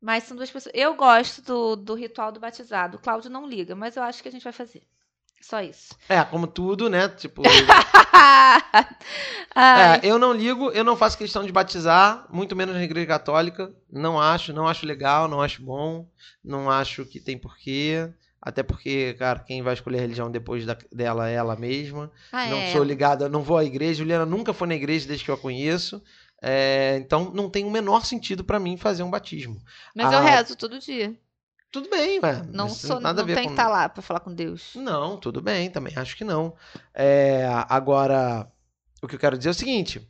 Mas são duas pessoas. Eu gosto do, do ritual do batizado. O Cláudio não liga, mas eu acho que a gente vai fazer. Só isso. É, como tudo, né? Tipo, é, eu não ligo, eu não faço questão de batizar, muito menos na igreja católica. Não acho, não acho legal, não acho bom, não acho que tem porquê. Até porque, cara, quem vai escolher a religião depois da- dela é ela mesma. ah, não é. sou ligada, não vou à igreja. Juliana nunca foi na igreja desde que eu a conheço. É, então não tem o menor sentido pra mim fazer um batismo. Mas eu Ah, rezo todo dia. Tudo bem, mas Não, sou, nada não tem com que estar lá pra falar com Deus. Não, tudo bem, também acho que não. É, agora, o que eu quero dizer é o seguinte: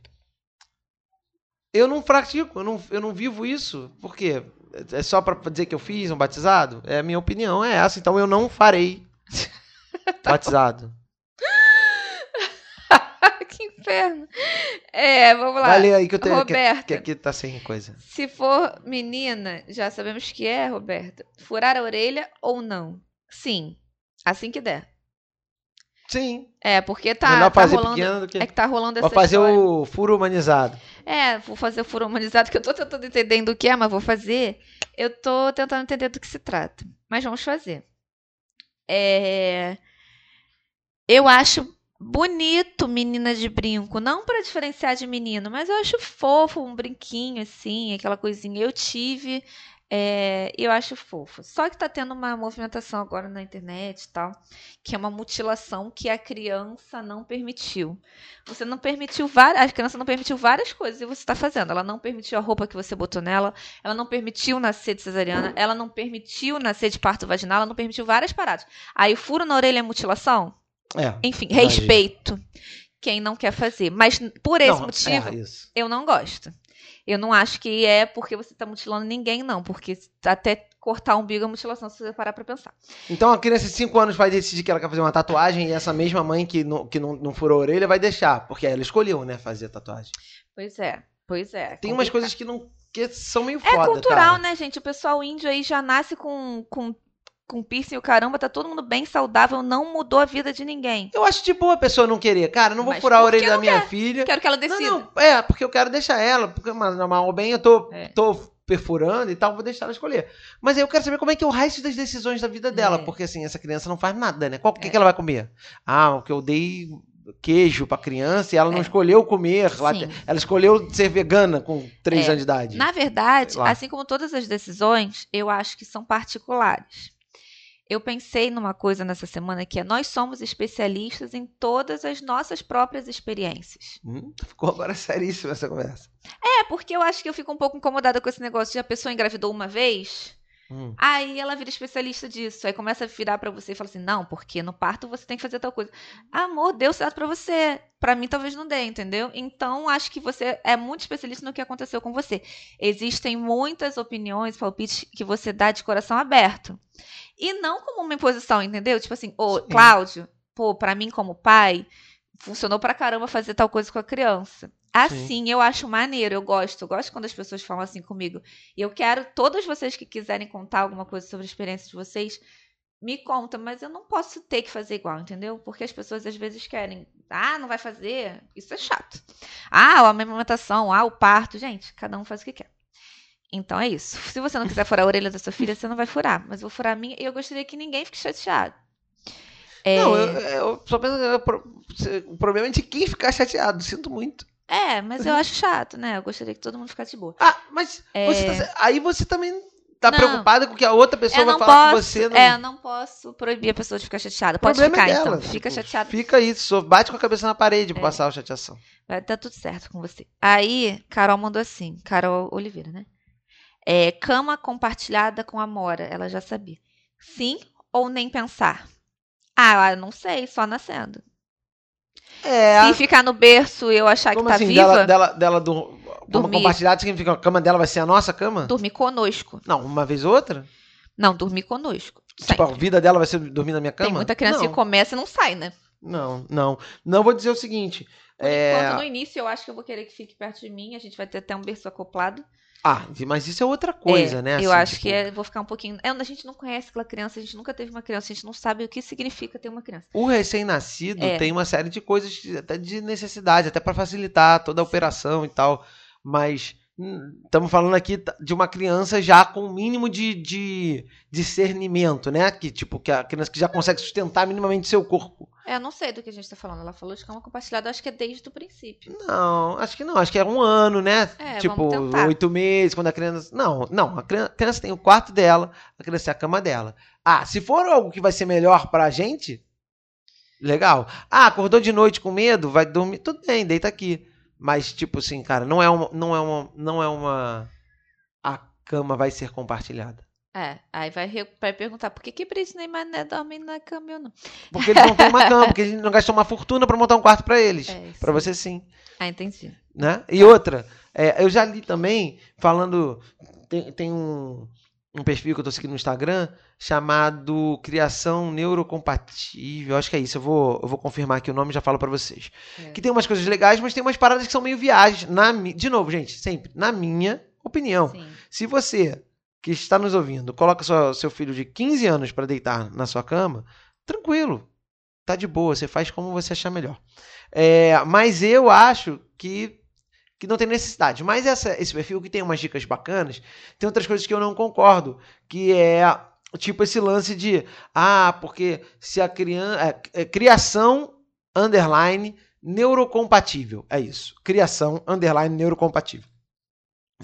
eu não pratico, eu não, eu não vivo isso. Por quê? É só pra dizer que eu fiz um batizado? É a minha opinião, é essa. Então eu não farei batizado. que inferno. É, vamos lá. Vai ler aí que eu tenho. Que, Roberta, que aqui tá sem coisa. se for menina, já sabemos que é, Roberta. Furar a orelha ou não? Sim, assim que der. Sim. É, porque tá, tá rolando. que. É que tá rolando essa Vou fazer história. o furo humanizado. É, vou fazer o furo humanizado, que eu tô tentando entender do que é, mas vou fazer. Eu tô tentando entender do que se trata. Mas vamos fazer. É... Eu acho bonito menina de brinco. Não pra diferenciar de menino, mas eu acho fofo um brinquinho assim, aquela coisinha. Eu tive. É, eu acho fofo. Só que tá tendo uma movimentação agora na internet e tal, que é uma mutilação que a criança não permitiu. Você não permitiu várias. A criança não permitiu várias coisas e você está fazendo. Ela não permitiu a roupa que você botou nela. Ela não permitiu nascer de cesariana. Ela não permitiu nascer de parto vaginal. Ela não permitiu várias paradas. Aí furo na orelha é mutilação? É. Enfim, respeito quem não quer fazer. Mas por esse Não, motivo, É eu não gosto. Eu não acho que é porque você está mutilando ninguém, não. Porque até cortar o umbigo é mutilação, se você parar pra pensar. Então a criança de 5 anos vai decidir que ela quer fazer uma tatuagem e essa mesma mãe que não, que não, não furou a orelha vai deixar. Porque ela escolheu, né, fazer a tatuagem. Pois é, pois é. Tem umas coisas que não que são meio É foda, cultural, cara. né, gente? O pessoal índio aí já nasce com, com, com piercing e o caramba, tá todo mundo bem saudável, não mudou a vida de ninguém. Eu acho de boa a pessoa não querer. Cara, não vou Mas furar a que orelha da não minha quer? filha. Quero que ela Não, decida. não, é, porque eu quero deixar ela. Porque, mas, mal ou bem, eu tô, É. tô perfurando e tal, vou deixar ela escolher. Mas aí eu quero saber como é que é o resto das decisões da vida dela. É. Porque, assim, essa criança não faz nada, né? Qual que, É. que ela vai comer? Ah, o que eu dei queijo pra criança e ela não É. escolheu comer. Sim. ela escolheu ser vegana com 3 É. anos de idade. Na verdade, assim como todas as decisões, eu acho que são particulares. Eu pensei numa coisa nessa semana que é nós somos especialistas em todas as nossas próprias experiências. Hum, ficou agora seríssima essa conversa. É, porque eu acho que eu fico um pouco incomodada com esse negócio de a pessoa engravidou uma vez, Hum. aí ela vira especialista disso. Aí começa a virar pra você e fala assim: "Não, porque no parto você tem que fazer tal coisa". Amor, deu certo pra você. Pra mim talvez não dê, entendeu? Então acho que você é muito especialista no que aconteceu com você. Existem muitas opiniões, palpites que você dá de coração aberto. E não como uma imposição, entendeu? Tipo assim, ô, Sim. Cláudio, pô, pra mim como pai, funcionou pra caramba fazer tal coisa com a criança. Assim, eu acho maneiro, eu gosto. Eu gosto quando as pessoas falam assim comigo. E eu quero, todos vocês que quiserem contar alguma coisa sobre a experiência de vocês, me conta, mas eu não posso ter que fazer igual, entendeu? Porque as pessoas às vezes querem, ah, não vai fazer, isso é chato. Ah, a amamentação, ah, o parto, gente, cada um faz o que quer. Então é isso. Se você não quiser furar a orelha da sua filha, você não vai furar. Mas eu vou furar a minha e eu gostaria que ninguém fique chateado. É, Não, eu, eu só penso. eu- O problema é de quem ficar chateado, sinto muito. é, mas eu acho chato, né? Eu gostaria que todo mundo ficasse de boa. Ah, mas É. você tá- aí você também tá Não. preocupada com que a outra pessoa Eu vai falar posso, que você não. é, eu não posso proibir a pessoa de ficar chateada. Pode problema ficar, é dela. então. Fica chateada. Fica só bate com a cabeça na parede pra É. passar a chateação. Vai dar tudo certo com você. Aí, Carol mandou assim, Carol Oliveira, né? É, cama compartilhada com Amora, ela já sabia. Sim ou nem pensar? Ah, eu não sei, só nascendo. É. Se ficar no berço e eu achar que tá assim? viva, Dela, dela, dela do. Cama Dormir. compartilhada significa que a cama dela vai ser a nossa cama? dormir conosco. Não, uma vez ou outra? Não, dormir conosco. Tipo, a Sempre. vida dela vai ser dormir na minha cama? Tem muita criança não, que começa e não sai, né? Não, não. Não vou dizer o seguinte. Por é... enquanto, no início, eu acho que eu vou querer que fique perto de mim. A gente vai ter até um berço acoplado. Ah, mas isso é outra coisa, É, né? eu assim, acho tipo, que é, vou ficar um pouquinho. É, a gente não conhece aquela criança, a gente nunca teve uma criança, a gente não sabe o que significa ter uma criança. O recém-nascido É. tem uma série de coisas, até de necessidade, até para facilitar toda a operação e tal. Mas estamos falando aqui de uma criança já com o mínimo de, de discernimento, né? Que tipo, que a criança que já consegue sustentar minimamente seu corpo. É, eu não sei do que a gente tá falando. Ela falou de cama compartilhada, eu acho que é desde o princípio. Não, acho que não, acho que é um ano, né? É, tipo, oito meses, quando a criança. Não, não, a criança, a criança tem o quarto dela, a criança tem a cama dela. Ah, se for algo que vai ser melhor pra gente, legal. Ah, acordou de noite com medo, vai dormir, tudo bem, deita aqui. Mas, tipo assim, cara, não é uma. Não é uma. Não é uma. A cama vai ser compartilhada. É, aí vai, vai perguntar por que que Britney Mané dormem na cama eu não. Porque eles não têm uma cama, porque eles não gastam uma fortuna pra montar um quarto pra eles. É. Pra você sim. Ah, entendi. né? E outra, é, eu já li também, falando, tem, tem um, um perfil que eu tô seguindo no Instagram, chamado Criação Neurocompatível, acho que é isso, eu vou, eu vou confirmar aqui o nome e já falo pra vocês. É. Que tem umas coisas legais, mas tem umas paradas que são meio viagens, na, de novo, gente, sempre, na minha opinião. Sim. Se você que está nos ouvindo coloca sua- seu filho de 15 anos para deitar na sua cama, tranquilo, tá de boa, você faz como você achar melhor. É, mas eu acho que, que não tem necessidade. Mas essa- esse perfil que tem umas dicas bacanas, tem outras coisas que eu não concordo, que é tipo esse lance de ah, porque se a criança é, é, criação underline neurocompatível, é isso. Criação underline neurocompatível.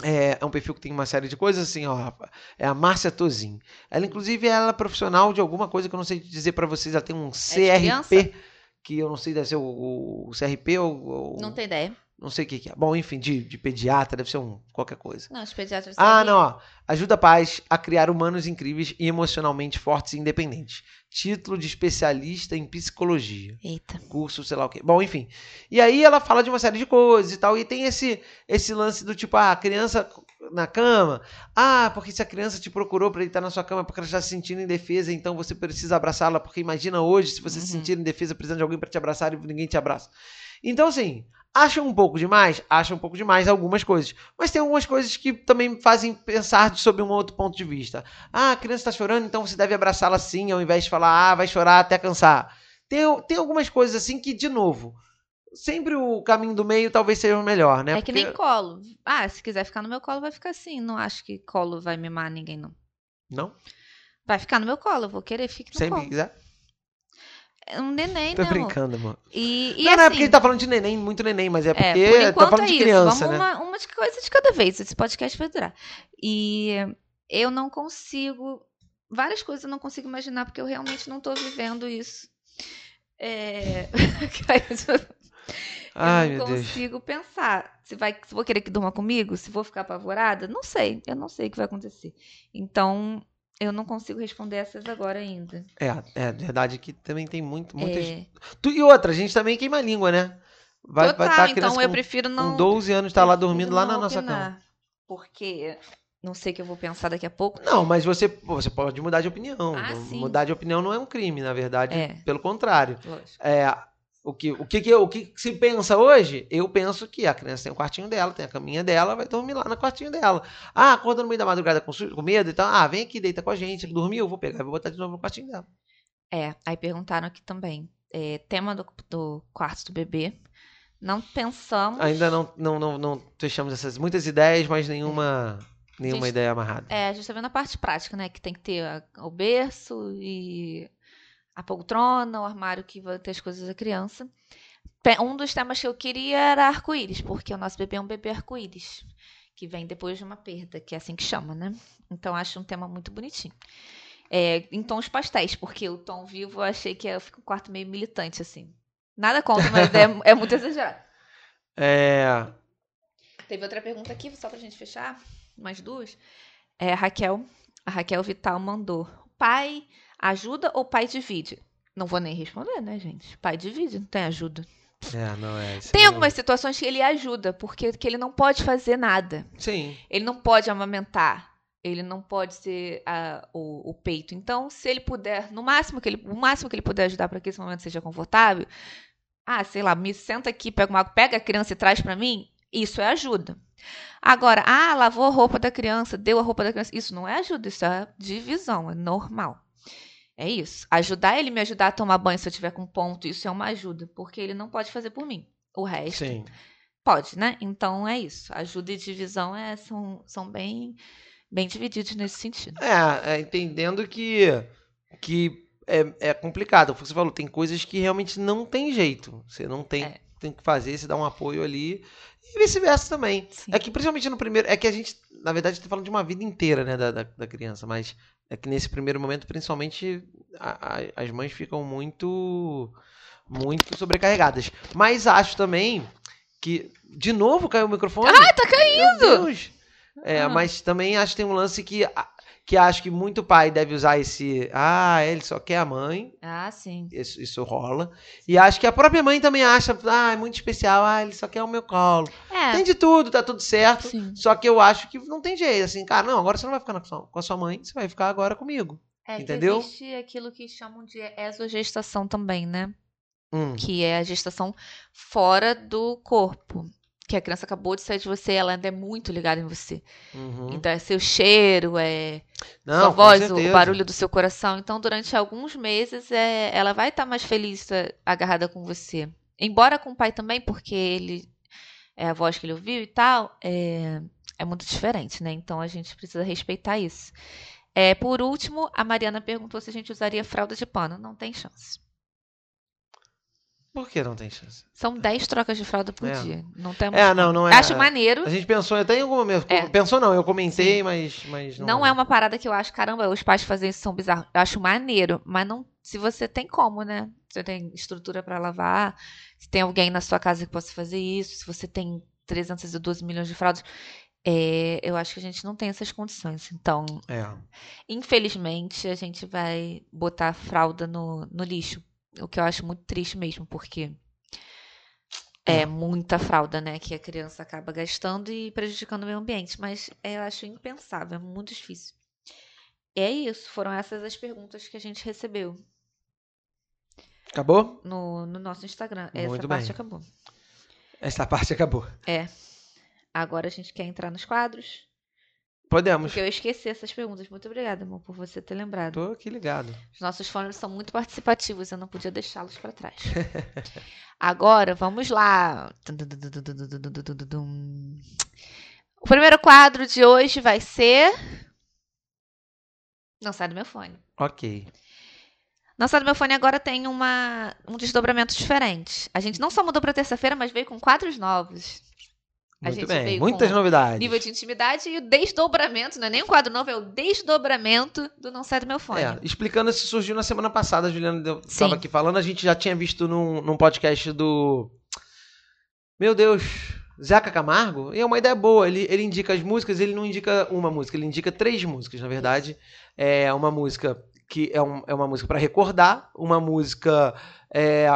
É, é um perfil que tem uma série de coisas assim, ó. É a Márcia Tozin. Ela, inclusive, ela é profissional de alguma coisa que eu não sei dizer pra vocês. Ela tem um criança? CRP, que eu não sei, deve ser o, o- o CRP ou, ou- Não tem ideia. Não sei o que, que é. Bom, enfim, de, de pediatra, deve ser um qualquer coisa. Não, os pediatras Ah, sabem. não, ó. Ajuda pais a criar humanos incríveis e emocionalmente fortes e independentes. Título de especialista em psicologia Eita. curso, sei lá o quê. Bom, enfim. E aí ela fala de uma série de coisas e tal. E tem esse, esse lance do tipo, ah, a criança na cama. Ah, porque se a criança te procurou para estar na sua cama porque ela está se sentindo indefesa, então você precisa abraçá-la. Porque imagina hoje, se você se Uhum. sentir indefesa, precisando de alguém para te abraçar e ninguém te abraça. Então, assim, acha um pouco demais? Acha um pouco demais algumas coisas. Mas tem algumas coisas que também me fazem pensar sob um outro ponto de vista. Ah, a criança está chorando, então você deve abraçá-la assim, ao invés de falar, ah, vai chorar até cansar. Tem, tem algumas coisas assim que, de novo, sempre o caminho do meio talvez seja o melhor, né? É, que nem colo. Ah, se quiser ficar no meu colo, vai ficar assim. Não acho que colo vai mimar ninguém, não. Não? Vai ficar no meu colo, eu vou querer, fique no Sempre colo. quiser? É um neném, Tô né, amor? brincando, amor. E, e não, assim, não é porque ele tá falando de neném, muito neném, mas é porque é, por tá falando é de isso. criança, Vamos né? uma, uma de coisa de cada vez. Esse podcast vai durar. E eu não consigo várias coisas eu não consigo imaginar, porque eu realmente não tô vivendo isso. É... Ai, eu não meu Deus. consigo pensar. Se, vai, se vou querer que durma comigo, se vou ficar apavorada, não sei. Eu não sei o que vai acontecer. Então, eu não consigo responder essas agora ainda. É, é verdade que também tem muito, muitas. É, Tu- E outra, a gente também queima a língua, né? Vai, total, vai tá então eu com, prefiro não. com 12 anos, tá lá dormindo lá na nossa opinar, cama. Porque não sei o que eu vou pensar daqui a pouco. Não, mas você, você pode mudar de opinião. Ah, sim. Mudar de opinião não é um crime, na verdade. É. Pelo contrário. Lógico. É, o, que, o, que, que- o que se pensa hoje? Eu penso que a criança tem o quartinho dela, tem a caminha dela, vai dormir lá no quartinho dela. Ah, acorda no meio da madrugada com, com medo e tal. Ah, vem aqui, deita com a gente. Dormiu, vou pegar e vou botar de novo no quartinho dela. É, aí perguntaram aqui também. é, tema do, do quarto do bebê. Não pensamos. Ainda não, não, não, não fechamos essas muitas ideias, mas nenhuma, nenhuma Gente, ideia amarrada. É, a gente tá vendo a parte prática, né? Que tem que ter a- o berço e a poltrona, o armário que vai ter as coisas da criança. Um dos temas que eu queria era arco-íris, porque o nosso bebê é um bebê arco-íris, que vem depois de uma perda, que é assim que chama, né? Então acho um tema muito bonitinho. É, em tons pastéis, porque o tom vivo eu achei que ia ficar um quarto meio militante, assim. Nada contra, mas é, é muito exagerado. É, Teve outra pergunta aqui, só pra gente fechar. Mais duas. É, a Raquel. A Raquel Vital mandou. Pai ajuda ou pai divide? Não vou nem responder, né, gente? Pai divide, não tem ajuda. é, não é. Tem não- algumas situações que ele ajuda, porque que ele não pode fazer nada. Sim. Ele não pode amamentar. Ele não pode ser ah, o, o peito. Então, se ele puder, no máximo que ele, o máximo que ele puder ajudar para que esse momento seja confortável, ah, sei lá, me senta aqui, pega uma pega a criança e traz para mim, isso é ajuda. Agora, ah, lavou a roupa da criança, deu a roupa da criança, isso não é ajuda, isso é divisão, é normal. É isso. Ajudar ele me ajudar a tomar banho se eu tiver com ponto, isso é uma ajuda, porque ele não pode fazer por mim. O resto Sim. Pode, né? Então é isso. Ajuda e divisão é, são, são bem, bem divididos nesse sentido. É, é, entendendo que, que é, é complicado. Você falou, tem coisas que realmente não tem jeito. Você não tem, É. tem que fazer, você dá um apoio ali. E vice-versa também. Sim. É que principalmente no primeiro. É que a gente, na verdade, está falando de uma vida inteira, né, da, da, da criança, mas é que nesse primeiro momento, principalmente, a- a- as mães ficam muito. muito sobrecarregadas. Mas acho também que. De novo caiu o microfone? Ai, tá caindo! Meu Deus! É, Ah. mas também acho que tem um lance que, que acho que muito pai deve usar esse. Ah, ele só quer a mãe. Ah, sim. Isso, isso rola. E acho que a própria mãe também acha. Ah, é muito especial. Ah, ele só quer o meu colo. É. Tem de tudo, tá tudo certo. Sim. Só que eu acho que não tem jeito. Assim, cara, não, agora você não vai ficar com a sua mãe, você vai ficar agora comigo. É que Entendeu? existe aquilo que chamam de exogestação também, né? Hum, Que é a gestação fora do corpo. Que a criança acabou de sair de você, ela ainda é muito ligada em você. uhum. Então é seu cheiro, é Não, sua voz, o barulho do seu coração. Então, durante alguns meses, é, ela vai estar mais feliz é, agarrada com você. Embora com o pai também, porque ele é a voz que ele ouviu e tal, é, é muito diferente, né? Então a gente precisa respeitar isso. É, por último, a Mariana perguntou se a gente usaria fralda de pano. Não tem chance. Por que não tem chance? São 10 trocas de fralda por É. dia. Não temos. É, não, não é. Acho maneiro. A gente pensou até em algum momento. É. Pensou não, eu comentei, mas, mas não. Não é uma parada que eu acho, caramba, os pais fazem isso são bizarros. Eu acho maneiro, mas não. Se você tem como, né? Você tem estrutura pra lavar, se tem alguém na sua casa que possa fazer isso, se você tem 312 milhões de fraldas, é, eu acho que a gente não tem essas condições. Então, É. infelizmente, a gente vai botar a fralda no, no lixo. O que eu acho muito triste mesmo, porque é muita fralda, né? Que a criança acaba gastando e prejudicando o meio ambiente. Mas eu acho impensável, é muito difícil. É isso, foram essas as perguntas que a gente recebeu Acabou? no, no nosso Instagram. Essa Muito parte bem. acabou. Essa parte acabou. É. Agora a gente quer entrar nos quadros. Podemos. Porque eu esqueci essas perguntas. Muito obrigada, amor, por você ter lembrado. Tô aqui ligado. Os nossos fones são muito participativos, eu não podia deixá-los para trás. Agora, vamos lá. O primeiro quadro de hoje vai ser. Não sai do meu fone. Ok. Não sai do meu fone agora tem uma, um desdobramento diferente. A gente não só mudou para terça-feira, mas veio com quadros novos. A Muito bem, muitas novidades. nível de intimidade e o desdobramento, não é nem um quadro novo, é o desdobramento do Não Sai do Meu Fone. É, explicando se surgiu na semana passada, a Juliana deu- Sim. tava aqui falando, a gente já tinha visto num, num podcast do. Meu Deus, Zeca Camargo. E é uma ideia boa. Ele, ele indica as músicas, ele não indica uma música, ele indica três músicas, na verdade. É uma música que é, um- é uma música para recordar, uma música é,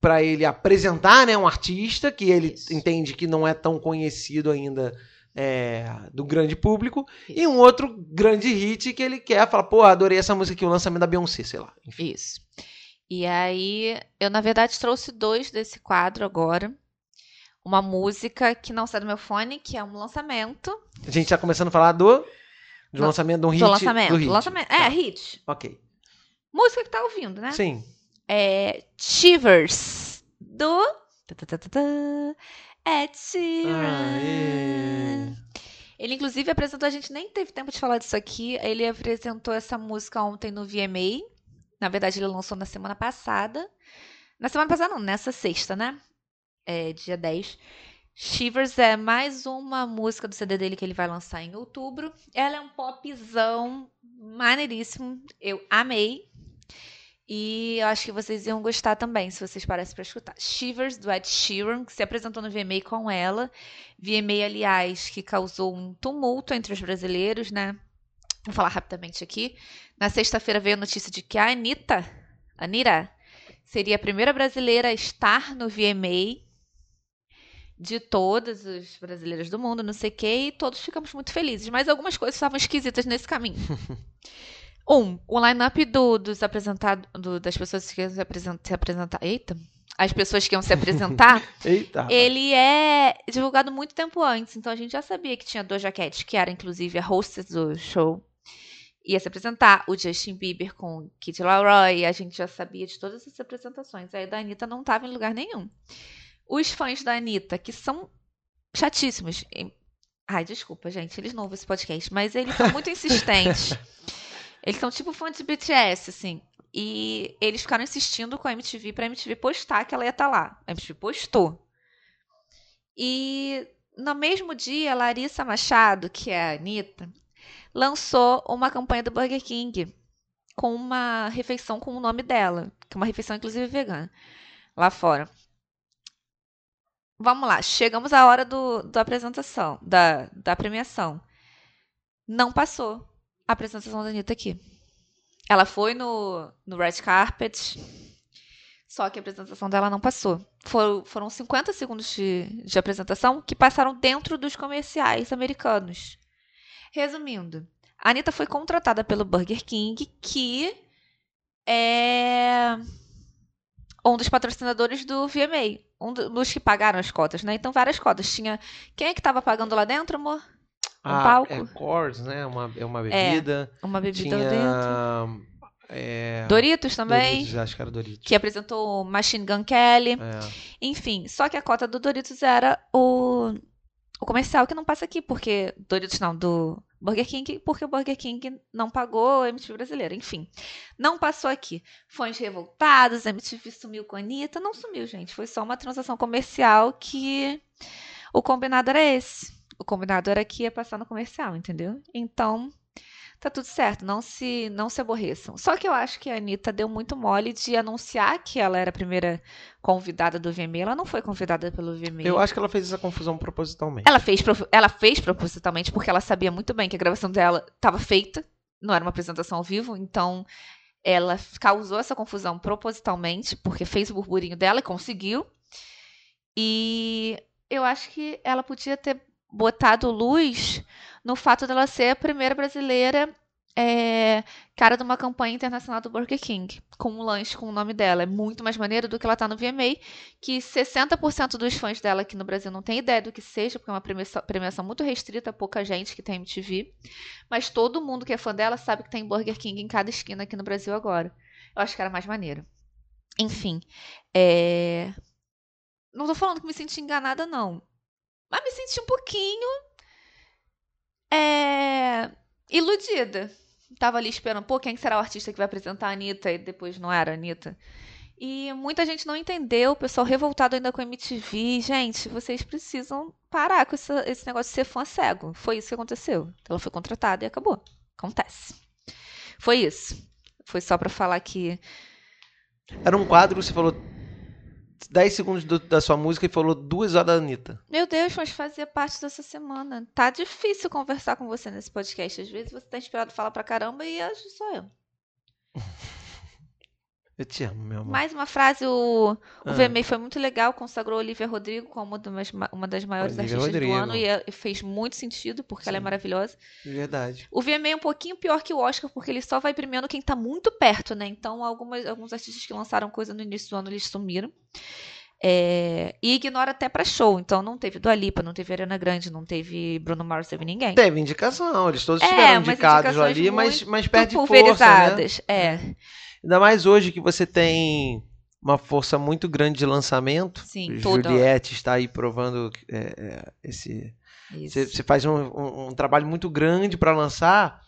para ele apresentar né, um artista que ele Isso. entende que não é tão conhecido ainda é, do grande público. E Isso. um outro grande hit que ele quer, fala, pô, adorei essa música aqui, o lançamento da Beyoncé, sei lá. Enfim. Isso. E aí, eu na verdade trouxe dois desse quadro agora. Uma música que não sai do meu fone, que é um lançamento. A gente tá começando a falar do, do Do- lançamento de um hit. do lançamento. do hit. lançamento. Tá. É, hit. Ok. Música que tá ouvindo, né? Sim. É Shivers, do. Ed. Sheeran. Ele, inclusive, apresentou. A gente nem teve tempo de falar disso aqui. Ele apresentou essa música ontem no VMA. Na verdade, ele lançou na semana passada. Na semana passada, não, nessa sexta, né? É, dia 10. Shivers é mais uma música do CD dele que ele vai lançar em outubro. Ela é um popzão maneiríssimo. Eu amei. E eu acho que vocês iam gostar também, se vocês parecem pra escutar. Shivers, do Ed Sheeran, que se apresentou no VMA com ela. VMA, aliás, que causou um tumulto entre os brasileiros, né? Vou falar rapidamente aqui. Na sexta-feira veio a notícia de que a Anitta, Anira, seria a primeira brasileira a estar no VMA de todas as brasileiras do mundo, não sei o quê, e todos ficamos muito felizes. Mas algumas coisas estavam esquisitas nesse caminho. Um, o line-up do, dos apresentados, do- das pessoas que iam se apresentar, se apresentar. Eita! As pessoas que iam se apresentar, Eita. ele é divulgado muito tempo antes. Então a gente já sabia que tinha Doja Cat, que era inclusive a hostess do show, ia se apresentar. O Justin Bieber com Kid Laroi, a gente já sabia de todas essas apresentações. Aí da Anitta não estava em lugar nenhum. Os fãs da Anitta, que são chatíssimos. Ai, desculpa, gente, eles não ouvem esse podcast, mas eles são muito insistentes. Eles são tipo fã de BTS, assim. E eles ficaram insistindo com a MTV pra MTV postar que ela ia estar lá. A MTV postou. E no mesmo dia, Larissa Machado, que é a Anitta, lançou uma campanha do Burger King com uma refeição com o nome dela, que é uma refeição inclusive vegana, lá fora. Vamos lá, chegamos à hora do, da apresentação, da, da premiação. Não passou a apresentação da Anitta aqui. Ela foi no, no Red Carpet, só que a apresentação dela não passou. For- foram 50 segundos de, de apresentação que passaram dentro dos comerciais americanos. Resumindo, a Anitta foi contratada pelo Burger King, que é um dos patrocinadores do VMA. Um do- dos que pagaram as cotas, né? Então, várias cotas. Tinha. Quem é que estava pagando lá dentro, amor? Um Ah, palco? É Coors, né? Uma, é uma bebida. Uma bebida Tinha. dentro. é, Doritos também. Doritos, acho que era Doritos. Que apresentou o Machine Gun Kelly. É. Enfim, só que a cota do Doritos era o, o comercial que não passa aqui, porque. Doritos não, do Burger King, porque o Burger King não pagou a MTV brasileira. Enfim, não passou aqui. Fãs revoltados, a MTV sumiu com a Anitta. Não sumiu, gente. Foi só uma transação comercial que o combinado era esse. O combinado era que ia passar no comercial, entendeu? Então. Tá tudo certo, não se não se aborreçam. Só que eu acho que a Anitta deu muito mole de anunciar que ela era a primeira convidada do VMA. Ela não foi convidada pelo VMA. Eu acho que ela fez essa confusão propositalmente. Ela fez, ela fez propositalmente porque ela sabia muito bem que a gravação dela estava feita, não era uma apresentação ao vivo, então ela causou essa confusão propositalmente, porque fez o burburinho dela e conseguiu. E eu acho que ela podia ter botado luz no fato dela ser a primeira brasileira é, cara de uma campanha internacional do Burger King, com um lanche com o nome dela. É muito mais maneiro do que ela tá no VMA, que 60% dos fãs dela aqui no Brasil não tem ideia do que seja, porque é uma premiação, premiação muito restrita, pouca gente que tem MTV. Mas todo mundo que é fã dela sabe que tem Burger King em cada esquina aqui no Brasil agora. Eu acho que era mais maneiro. Enfim, é... não tô falando que me senti enganada, não. Mas me senti um pouquinho é... iludida. Tava ali esperando, pô, quem será o artista que vai apresentar a Anitta? E depois não era a Anitta. E muita gente não entendeu, o pessoal revoltado ainda com a MTV. Gente, vocês precisam parar com esse, negócio de ser fã cego. Foi isso que aconteceu. Ela foi contratada e acabou. Acontece. Foi isso. Foi só pra falar que. Era um quadro, você falou 10 segundos do- da sua música e falou duas horas da Anitta. Meu Deus, mas fazia parte dessa semana. Tá difícil conversar com você nesse podcast. Às vezes você tá inspirado a falar pra caramba e hoje sou eu. Eu te amo, meu amor. Mais uma frase, o, o Ah. VMA foi muito legal, consagrou Olivia Rodrigo como uma das, ma- uma das maiores Olivia artistas Rodrigo. do ano e é- e fez muito sentido, porque ela é Sim. maravilhosa. Verdade. O VMA é um pouquinho pior que o Oscar, porque ele só vai premiando quem tá muito perto, né? Então, algumas, alguns artistas que lançaram coisa no início do ano, eles sumiram. É, e ignora até pra show. Então, não teve Dua Lipa, não teve Ariana Grande, não teve Bruno Mars, teve ninguém. Teve indicação, eles todos É, estiveram mas indicados ali, mas, mas perde força, né? pulverizadas. É, Ainda mais hoje que você tem uma força muito grande de lançamento. Sim, Juliette está aí provando é, é, esse. Você, faz um, um- um trabalho muito grande para lançar.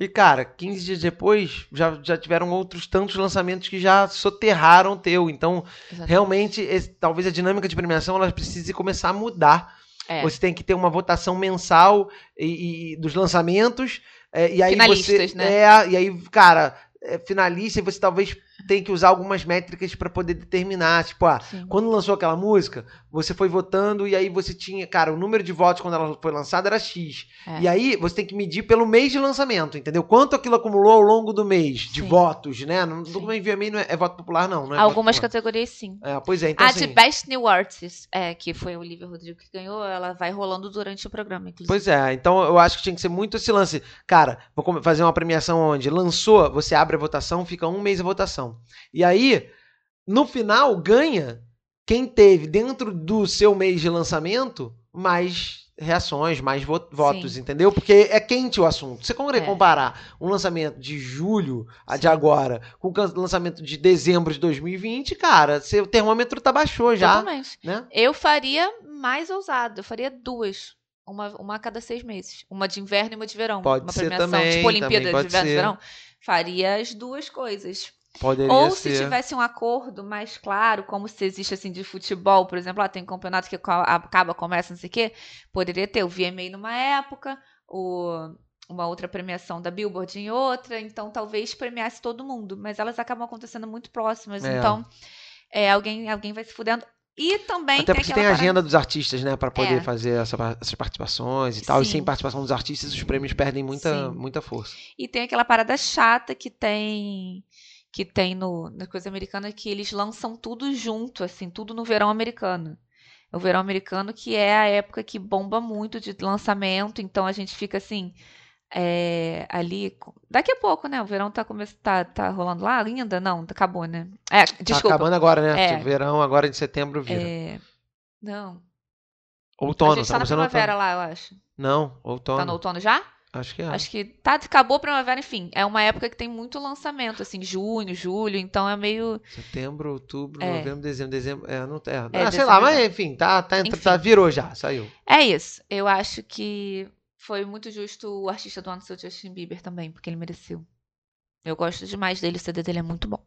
E, cara, 15 dias depois já, já tiveram outros tantos lançamentos que já soterraram o teu. Então, Exatamente. realmente, esse- talvez a dinâmica de premiação ela precise começar a mudar. É. Você tem que ter uma votação mensal e, e- dos lançamentos. é, e aí Finalistas, você, né? É, e aí, cara, finalista e você talvez tem que usar algumas métricas para poder determinar. Tipo, ah, Sim. quando lançou aquela música, você foi votando e aí você tinha, cara, o número de votos quando ela foi lançada era X. É. E aí você tem que medir pelo mês de lançamento, entendeu? Quanto aquilo acumulou ao longo do mês de Sim. votos, né? Não, Sim. do VMA não é, é voto popular, não. não é Algumas categorias, sim. É, pois é, então a assim, de Best New Artist, é, que foi o Olivia Rodrigo que ganhou, ela vai rolando durante o programa, inclusive. Pois é, então eu acho que tinha que ser muito esse lance. Cara, vou fazer uma premiação onde lançou, você abre a votação, fica um mês a votação. E aí, no final, ganha quem teve dentro do seu mês de lançamento mais reações, mais vo- votos, entendeu? Porque é quente o assunto. Você quando É. comparar um lançamento de julho, a de Sim. agora, com o lançamento de dezembro de 2020, cara, seu termômetro tá baixou já, né? Eu faria mais ousado, eu faria duas. Uma, uma a cada seis meses. Uma de inverno e uma de verão. Pode uma ser premiação, também, tipo Olimpíada de inverno e verão. Faria as duas coisas. Poderia Ou se ser. tivesse um acordo mais claro, como se existe assim de futebol, por exemplo, lá tem um campeonato que acaba, começa, não sei o quê, poderia ter o VMA numa época, o, uma outra premiação da Billboard em outra, então talvez premiasse todo mundo, mas elas acabam acontecendo muito próximas, É. então é, alguém, alguém vai se fudendo. E também Até tem porque tem a agenda dos artistas, né, Pra poder É. fazer essa essas participações e tal. E Sim. sem participação dos artistas, os prêmios perdem muita, Sim. muita força. E tem aquela parada chata que tem que tem no, na coisa americana que eles lançam tudo junto, assim, tudo no verão americano. O verão americano que é a época que bomba muito de lançamento, então a gente fica assim, é, ali, daqui a pouco, né? O verão tá, come... tá, tá rolando lá ainda? Não, acabou, né? É, Tá desculpa. acabando agora, né? É. O Verão, agora em setembro vira. É, não, Outono, a gente tá na começando primavera outono. lá, eu acho. Não, outono. Tá no outono já? Acho que é. Acho que tá, acabou a primavera, enfim. É uma época que tem muito lançamento, assim, junho, julho, então é meio. Setembro, outubro, É. novembro, dezembro, dezembro. É, não é. É, ah, sei dezembro, lá, mas enfim, tá, tá, Enfim. tá, virou já, saiu. É isso. Eu acho que foi muito justo o artista do ano ser o Justin Bieber também, porque ele mereceu. Eu gosto demais dele, o CD dele é muito bom.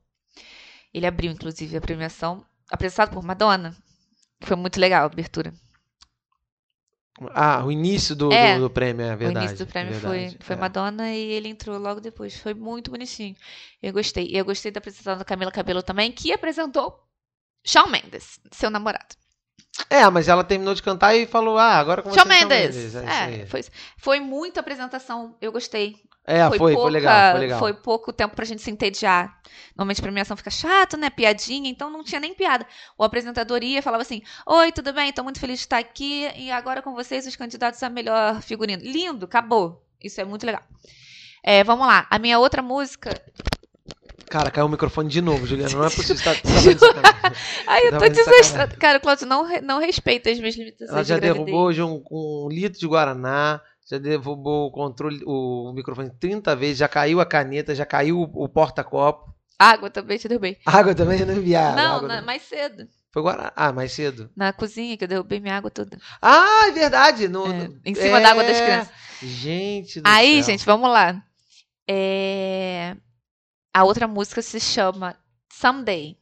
Ele abriu, inclusive, a premiação, apresentado por Madonna. Foi muito legal a abertura. Ah, o início do, É. do, do prêmio, é verdade. o início do prêmio verdade, foi, foi é. Madonna e ele entrou logo depois. Foi muito bonitinho. Eu gostei. E eu gostei da apresentação da Camila Cabello também, que apresentou Shawn Mendes, seu namorado. É, mas ela terminou de cantar e falou, ah, agora com Shawn você, Shawn Mendes. É, É, foi, foi muita apresentação. Eu gostei. É, foi, foi, pouca- legal, foi legal. Foi pouco tempo pra gente se entediar. Normalmente a premiação fica chato, né? Piadinha, então não tinha nem piada. O apresentador ia falava assim: Oi, tudo bem? Tô muito feliz de estar aqui. E agora com vocês, os candidatos a melhor figurino. Lindo, acabou. Isso é muito legal. É, vamos lá. A minha outra música. Cara, caiu o microfone de novo, Juliana. Não é possível. Você tá. Ai, eu tô desastrada. Cara, Cláudio, não, não respeita as minhas limitações. Ela já de derrubou hoje um, um litro de Guaraná, já derrubou o controle, o microfone 30 vezes, já caiu a caneta, já caiu o, o porta-copo. Água também te derrubei. Água também já não enviaram. não, água na- não- mais cedo. Foi Guaraná. Ah, mais cedo. Na cozinha, que eu derrubei minha água toda. Ah, é verdade. No, É, no- em cima da água das é. crianças. Gente do Aí, céu. gente, vamos lá. É, A outra música se chama Someday.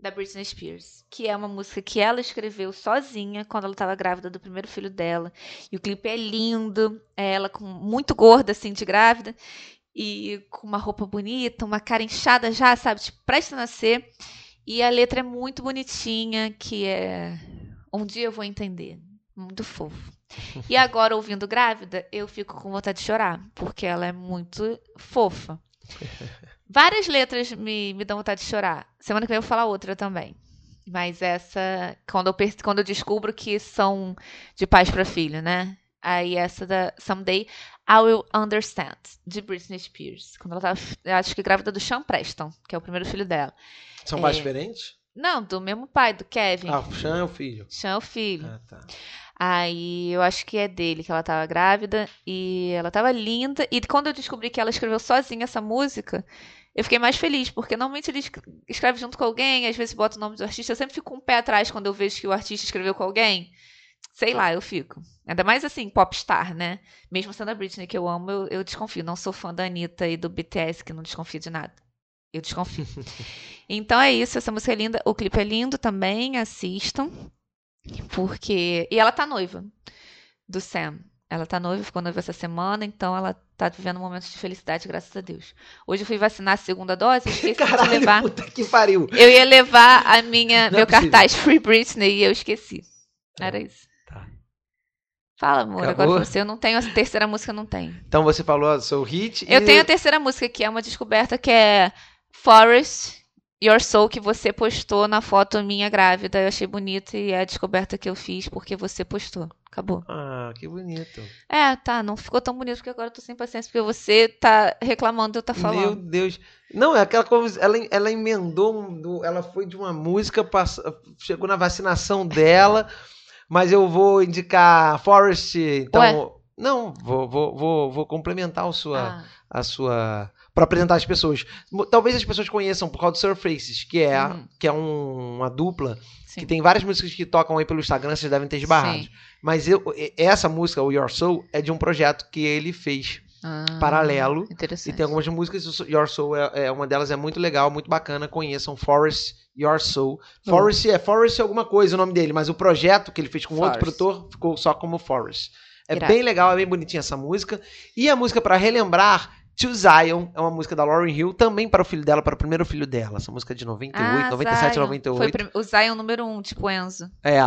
Da Britney Spears, que é uma música que ela escreveu sozinha quando ela estava grávida do primeiro filho dela. E o clipe é lindo, é ela com muito gorda assim de grávida e com uma roupa bonita, uma cara inchada já, sabe, tipo, presta a nascer. E a letra é muito bonitinha, que é um dia eu vou entender. Muito fofo. E agora, ouvindo grávida, eu fico com vontade de chorar, porque ela é muito fofa. Várias letras me, me dão vontade de chorar. Semana que vem eu vou falar outra também. Mas essa, quando eu, quando eu descubro que são de pais para filho, né? Aí essa da Someday I Will Understand, de Britney Spears. Quando ela tava, acho que grávida do Sean Preston, que é o primeiro filho dela. São É. pais diferentes? Não, do mesmo pai, do Kevin. Ah, o Sean é o filho. Sean é o filho. Ah, tá. Aí eu acho que é dele que ela tava grávida e ela tava linda. E quando eu descobri que ela escreveu sozinha essa música, eu fiquei mais feliz, porque normalmente ele esc- escreve junto com alguém, às vezes bota o nome do artista. Eu sempre fico com um pé atrás quando eu vejo que o artista escreveu com alguém. Sei lá, eu fico. Ainda mais assim, popstar, né? Mesmo sendo a Britney que eu amo, eu, eu desconfio. Não sou fã da Anitta e do BTS, que não desconfio de nada. Eu desconfio. então é isso, essa música é linda. O clipe é lindo também, assistam. Porque. E ela tá noiva do Sam. Ela tá noiva, ficou noiva essa semana, então ela tá vivendo momentos de felicidade, graças a Deus. Hoje eu fui vacinar a segunda dose, eu esqueci de Caralho, levar. puta que pariu. Eu ia levar a minha, Não é meu possível. cartaz Free Britney e eu esqueci. Era isso. Tá. Fala, amor, Acabou? agora você. Eu não tenho a terceira música, eu não tenho. Então você falou do seu hit. Eu e... tenho a terceira música, que é uma descoberta, que é Forest Your Soul, que você postou na foto minha grávida. Eu achei bonito e é a descoberta que eu fiz porque você postou. Acabou. Ah, que bonito. É, tá, não ficou tão bonito porque agora eu tô sem paciência, porque você tá reclamando eu tá Meu falando. Deus. Não, é aquela coisa. Ela, ela emendou. do- ela foi de uma música, passa- chegou na vacinação dela. mas eu vou indicar Forest. Então. Ué? Não, vou, vou, vou, vou complementar a sua. Ah, a sua para apresentar as pessoas. Talvez as pessoas conheçam por causa do Surfaces, que é Uhum. que é um- uma dupla sim. que tem várias músicas que tocam aí pelo Instagram, vocês devem ter esbarrado. Sim. Mas eu, essa música, o Your Soul, é de um projeto que ele fez Ah, paralelo. Interessante. E tem algumas músicas, o Your Soul é, é uma delas é muito legal, muito bacana. Conheçam Forest Your Soul. Hum. Forest é Forest é alguma coisa o nome dele, mas o projeto que ele fez com outro Forest. produtor ficou só como Forest. É Irado. bem legal, é bem bonitinha essa música. E a música pra relembrar, To Zion, é uma música da Lauryn Hill, também para o filho dela, para o primeiro filho dela. Essa música é de 98, Ah, 97, Zion. 98. Foi o o Zion número um, tipo Enzo. É,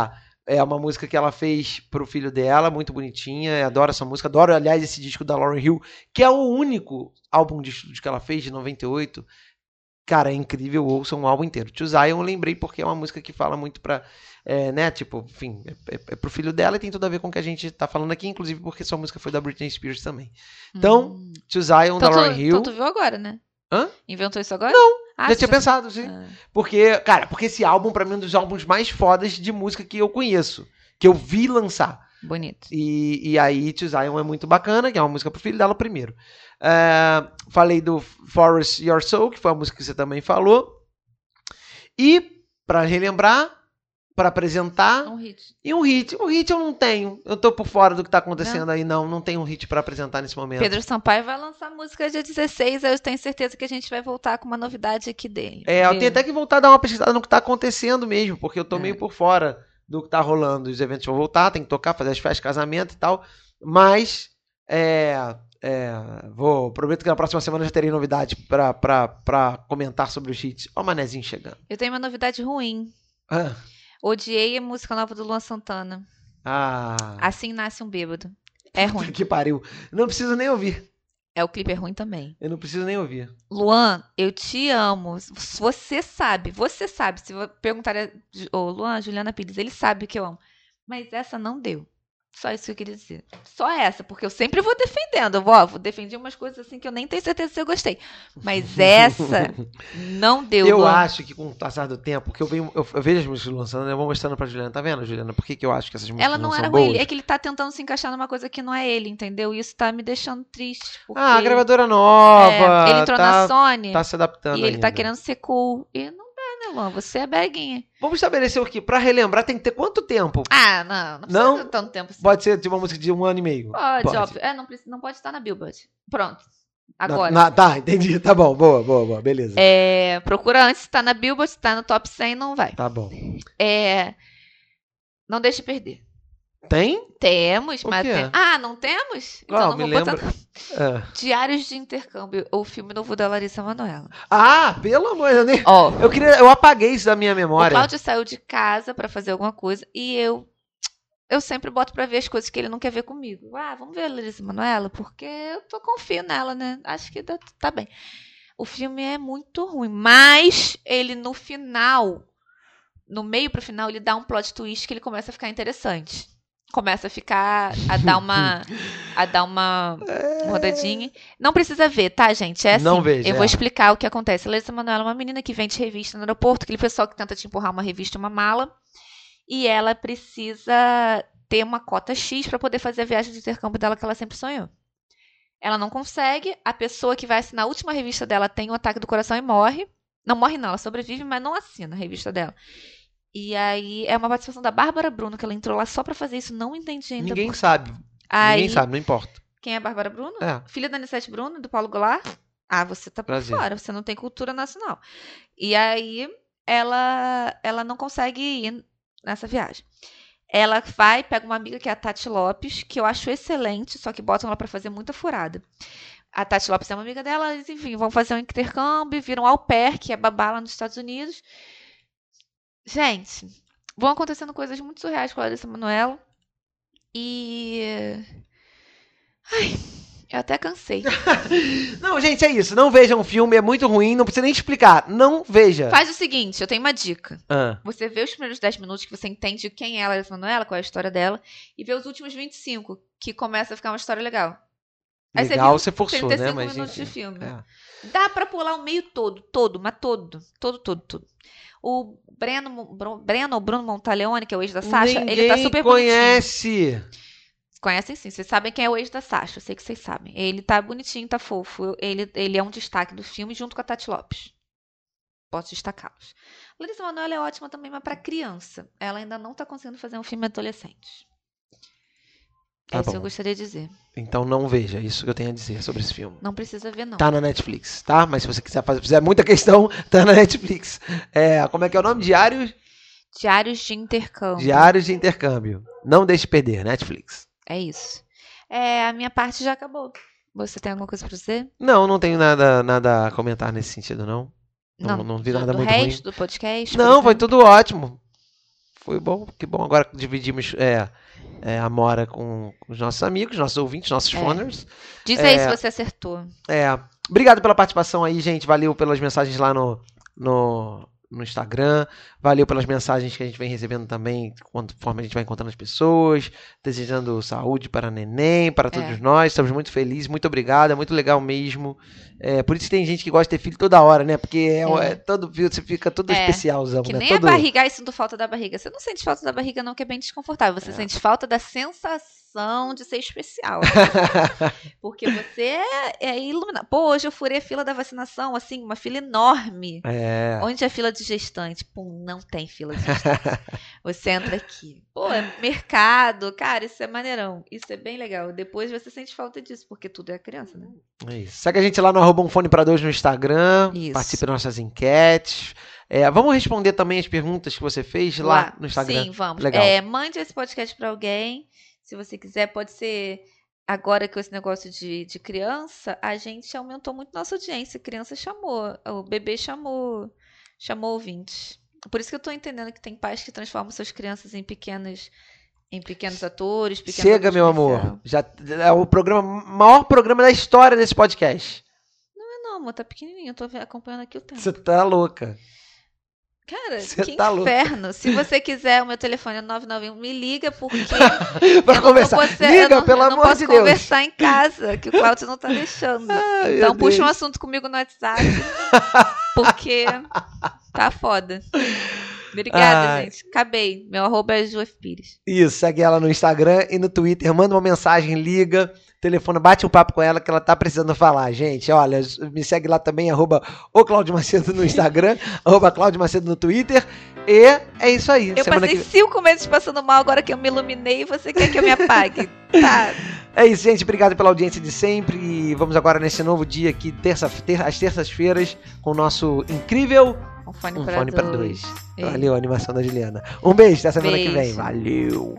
é uma música que ela fez pro filho dela, muito bonitinha. Adoro essa música. Adoro, aliás, esse disco da Lauryn Hill, que é o único álbum de estúdio que ela fez, de 98. Cara, é incrível, ouçam um álbum inteiro. To Zion eu lembrei porque é uma música que fala muito pra, é, né, tipo, enfim, é, é, é pro filho dela e tem tudo a ver com o que a gente tá falando aqui, inclusive porque sua música foi da Britney Spears também. Então, Hum. To Zion, da Então, tu, Lauryn Hill. então tu viu agora, né? Hã? Inventou isso agora? Não, Ah, já tinha pensado, sim. Ah, Porque, cara, porque esse álbum, pra mim, é um dos álbuns mais fodas de música que eu conheço. Que eu vi lançar. bonito. E, e aí, To Zion é muito bacana, que é uma música pro filho dela primeiro. É, falei do Forest Your Soul, que foi a música que você também falou. E, pra relembrar, pra apresentar, Um hit. e um hit. Um hit eu não tenho. Eu tô por fora do que tá acontecendo aí, não. Não tenho um hit pra apresentar nesse momento. Pedro Sampaio vai lançar música dia 16, eu tenho certeza que a gente vai voltar com uma novidade aqui dele. É, eu tenho até que voltar a dar uma pesquisada no que tá acontecendo mesmo, porque eu tô É. meio por fora do que tá rolando. Os eventos vão voltar, tem que tocar, fazer as festas, casamento e tal. Mas, é, é, vou, prometo que na próxima semana já terei novidade pra, pra, pra comentar sobre os hits. Ó o Manezinho chegando. Eu tenho uma novidade ruim. Ah, Odiei a música nova do Luan Santana. ah, Assim nasce um bêbado. É ruim. que pariu. Não preciso nem ouvir. É, o clipe é ruim também. Eu não preciso nem ouvir. Luan, eu te amo. Você sabe, você sabe. Se perguntar, ô Luan, Juliana Pires, ele sabe que eu amo. Mas essa não deu. Só isso que eu queria dizer. Só essa, porque eu sempre vou defendendo. Eu vou, vou defender umas coisas assim que eu nem tenho certeza se eu gostei. Mas essa não deu. Eu acho que com o passar do tempo, que eu, venho, eu, eu vejo as músicas lançando, eu vou mostrando pra Juliana. Tá vendo, Juliana? Por que, que eu acho que essas músicas Ela não são era boas? ruim, é que ele tá tentando se encaixar numa coisa que não é ele, entendeu? Isso tá me deixando triste. Porque, Ah, a gravadora nova. é, ele entrou tá, na Sony tá se adaptando e ele tá ainda. querendo ser cool. E não Você é beguinha. Vamos estabelecer o que? Pra relembrar tem que ter quanto tempo? Ah, não, não precisa Não? ter tanto tempo assim. Pode ser de uma música de um ano e meio. Pode, óbvio. É, não, precisa, não pode estar na Billboard. Pronto. Agora. Na- na- tá, entendi. Tá bom, boa, boa, boa. Beleza. É, procura antes se tá na Billboard, se tá no top 100, não vai. Tá bom. É, não deixe perder. Tem? Temos, O mas tem... Ah, não temos? Então Qual? não Me vou botar lembra. no- Ah. Diários de Intercâmbio, o filme novo da Larissa Manoela. Ah, pelo amor de Deus. Ó, Eu queria. Eu apaguei isso da minha o memória. Cláudio saiu de casa pra fazer alguma coisa e eu eu sempre boto pra ver as coisas que ele não quer ver comigo. Ah, vamos ver a Larissa Manoela, porque eu tô confio nela, né? Acho que dá- tá bem. O filme é muito ruim, mas ele no final, no meio pro final, ele dá um plot twist que ele começa a ficar interessante. Começa a ficar a dar uma a dar uma rodadinha. Não precisa ver, tá, gente? É assim. Não veja, eu é. vou explicar o que acontece. A Larissa Manoela é uma menina que vende revista no aeroporto, aquele pessoal que tenta te empurrar uma revista uma mala. E ela precisa ter uma cota X para poder fazer a viagem de intercâmbio dela que ela sempre sonhou. Ela não consegue, a pessoa que vai assinar a última revista dela tem um ataque do coração e morre. Não morre não, ela sobrevive, mas não assina a revista dela. E aí é uma participação da Bárbara Bruno, que ela entrou lá só pra fazer isso, não entendi ainda. Ninguém por- sabe. Aí, Ninguém sabe, não importa. Quem é a Bárbara Bruno? É. Filha da Anissete Bruno, do Paulo Goulart? Ah, você tá por Prazer. fora, você não tem cultura nacional. E aí ela ela não consegue ir nessa viagem. Ela vai, pega uma amiga que é a Tati Lopes, que eu acho excelente, só que botam ela pra fazer muita furada. A Tati Lopes é uma amiga dela, enfim, vão fazer um intercâmbio, viram au pair, que é babá lá nos Estados Unidos. Gente, vão acontecendo coisas muito surreais com a Larissa Manoela. E. Ai, eu até cansei. Não, gente, é isso. Não vejam o filme, é muito ruim, não precisa nem explicar. Não veja. Faz o seguinte, eu tenho uma dica. Ah, Você vê os primeiros 10 minutos que você entende quem é a Larissa Manoela, qual é a história dela, e vê os últimos 25, que começa a ficar uma história legal. Aí você legal, viu você forçou, 35 né? Mas, minutos de enfim, filme. é. Dá pra pular o meio todo, todo, mas todo, todo, todo, todo. O Breno, Breno Bruno Montaleone, que é o ex da Sasha, Ninguém ele tá super bonitinho. conhece. Conhecem sim, vocês sabem quem é o ex da Sasha, eu sei que vocês sabem. Ele tá bonitinho, tá fofo. Ele, ele é um destaque do filme junto com a Tati Lopes. Posso destacá-los. Larissa Manoela é ótima também, mas pra criança. Ela ainda não tá conseguindo fazer um filme adolescente. Tá é isso que bom. eu gostaria de dizer. Então não veja, isso que eu tenho a dizer sobre esse filme. Não precisa ver, não. Tá na Netflix, tá? Mas se você quiser fazer, fizer muita questão, tá na Netflix. É, como é que é o nome? Diários, Diários de intercâmbio. Diários de Intercâmbio. Não deixe perder, Netflix. É isso. É, a minha parte já acabou. Você tem alguma coisa pra dizer? Não, não tenho nada, nada a comentar nesse sentido, não. Não- não vi do, nada do muito resto ruim. do podcast? Não, foi tudo ótimo. Foi bom, que bom. Agora dividimos é, é, a Mora com, os nossos amigos, nossos ouvintes, nossos É. phoners. Diz aí é, se você acertou. É, obrigado pela participação aí, gente. Valeu pelas mensagens lá no, no, no Instagram. Valeu pelas mensagens que a gente vem recebendo também, conforme a gente vai encontrando as pessoas. Desejando saúde para neném, para todos É. nós. Estamos muito felizes. Muito obrigado. É muito legal mesmo. É, por isso que tem gente que gosta de ter filho toda hora, né? Porque é, É. é todo filho, você fica todo É, especialzão, Que né? nem todo... a barriga, ai, sinto falta da barriga. Você não sente falta da barriga, não, que é bem desconfortável. Você É. sente falta da sensação de ser especial. Porque você é, é iluminado. Pô, hoje eu furei a fila da vacinação, assim, uma fila enorme. É. Onde é fila de gestante? Pum, não tem fila de gestante. Você entra aqui. Pô, é mercado. Cara, isso é maneirão. Isso é bem legal. Depois você sente falta disso, porque tudo é criança, né? É isso. Segue a gente lá no arroba um fone pra dois no Instagram. Isso. Participe das nossas enquetes. É, vamos responder também as perguntas que você fez lá, no Instagram. Sim, vamos. Legal. É, mande esse podcast pra alguém. Se você quiser, pode ser. Agora com esse negócio de, de criança, a gente aumentou muito nossa audiência. Criança chamou, o bebê chamou, chamou ouvintes. Por isso que eu tô entendendo que tem pais que transformam suas crianças em pequenos, em pequenos atores, pequenos Chega, atores meu amor. Já é o programa maior programa da história desse podcast. Não, não, amor, tá pequenininho. Eu tô acompanhando aqui o tempo. Você tá louca. Cara, Você que tá louca. inferno. Se você quiser, o meu telefone é 991. Me liga, porque pra eu conversar. Posso, eu Liga, não, pelo eu amor posso de Deus. conversar em casa, que o Cláudio não tá deixando. Ai, então puxa um Deus. assunto comigo no WhatsApp, porque tá foda. Obrigada, Ai. gente. Acabei. Meu arroba é. Isso, segue ela no Instagram e no Twitter. Manda uma mensagem, liga, telefona, bate um papo com ela que ela tá precisando falar, gente. Olha, me segue lá também, arroba o Macedo no Instagram, arroba Macedo no Twitter. E é isso aí. Eu passei que... cinco meses passando mal, agora que eu me iluminei, você quer que eu me apague? tá. É isso, gente. Obrigado pela audiência de sempre. E vamos agora nesse novo dia aqui, terça, ter, às terças-feiras, com o nosso incrível um fone, um para, dois. dois. Valeu, a animação da Juliana. Um beijo, até semana beijo. que vem. Valeu!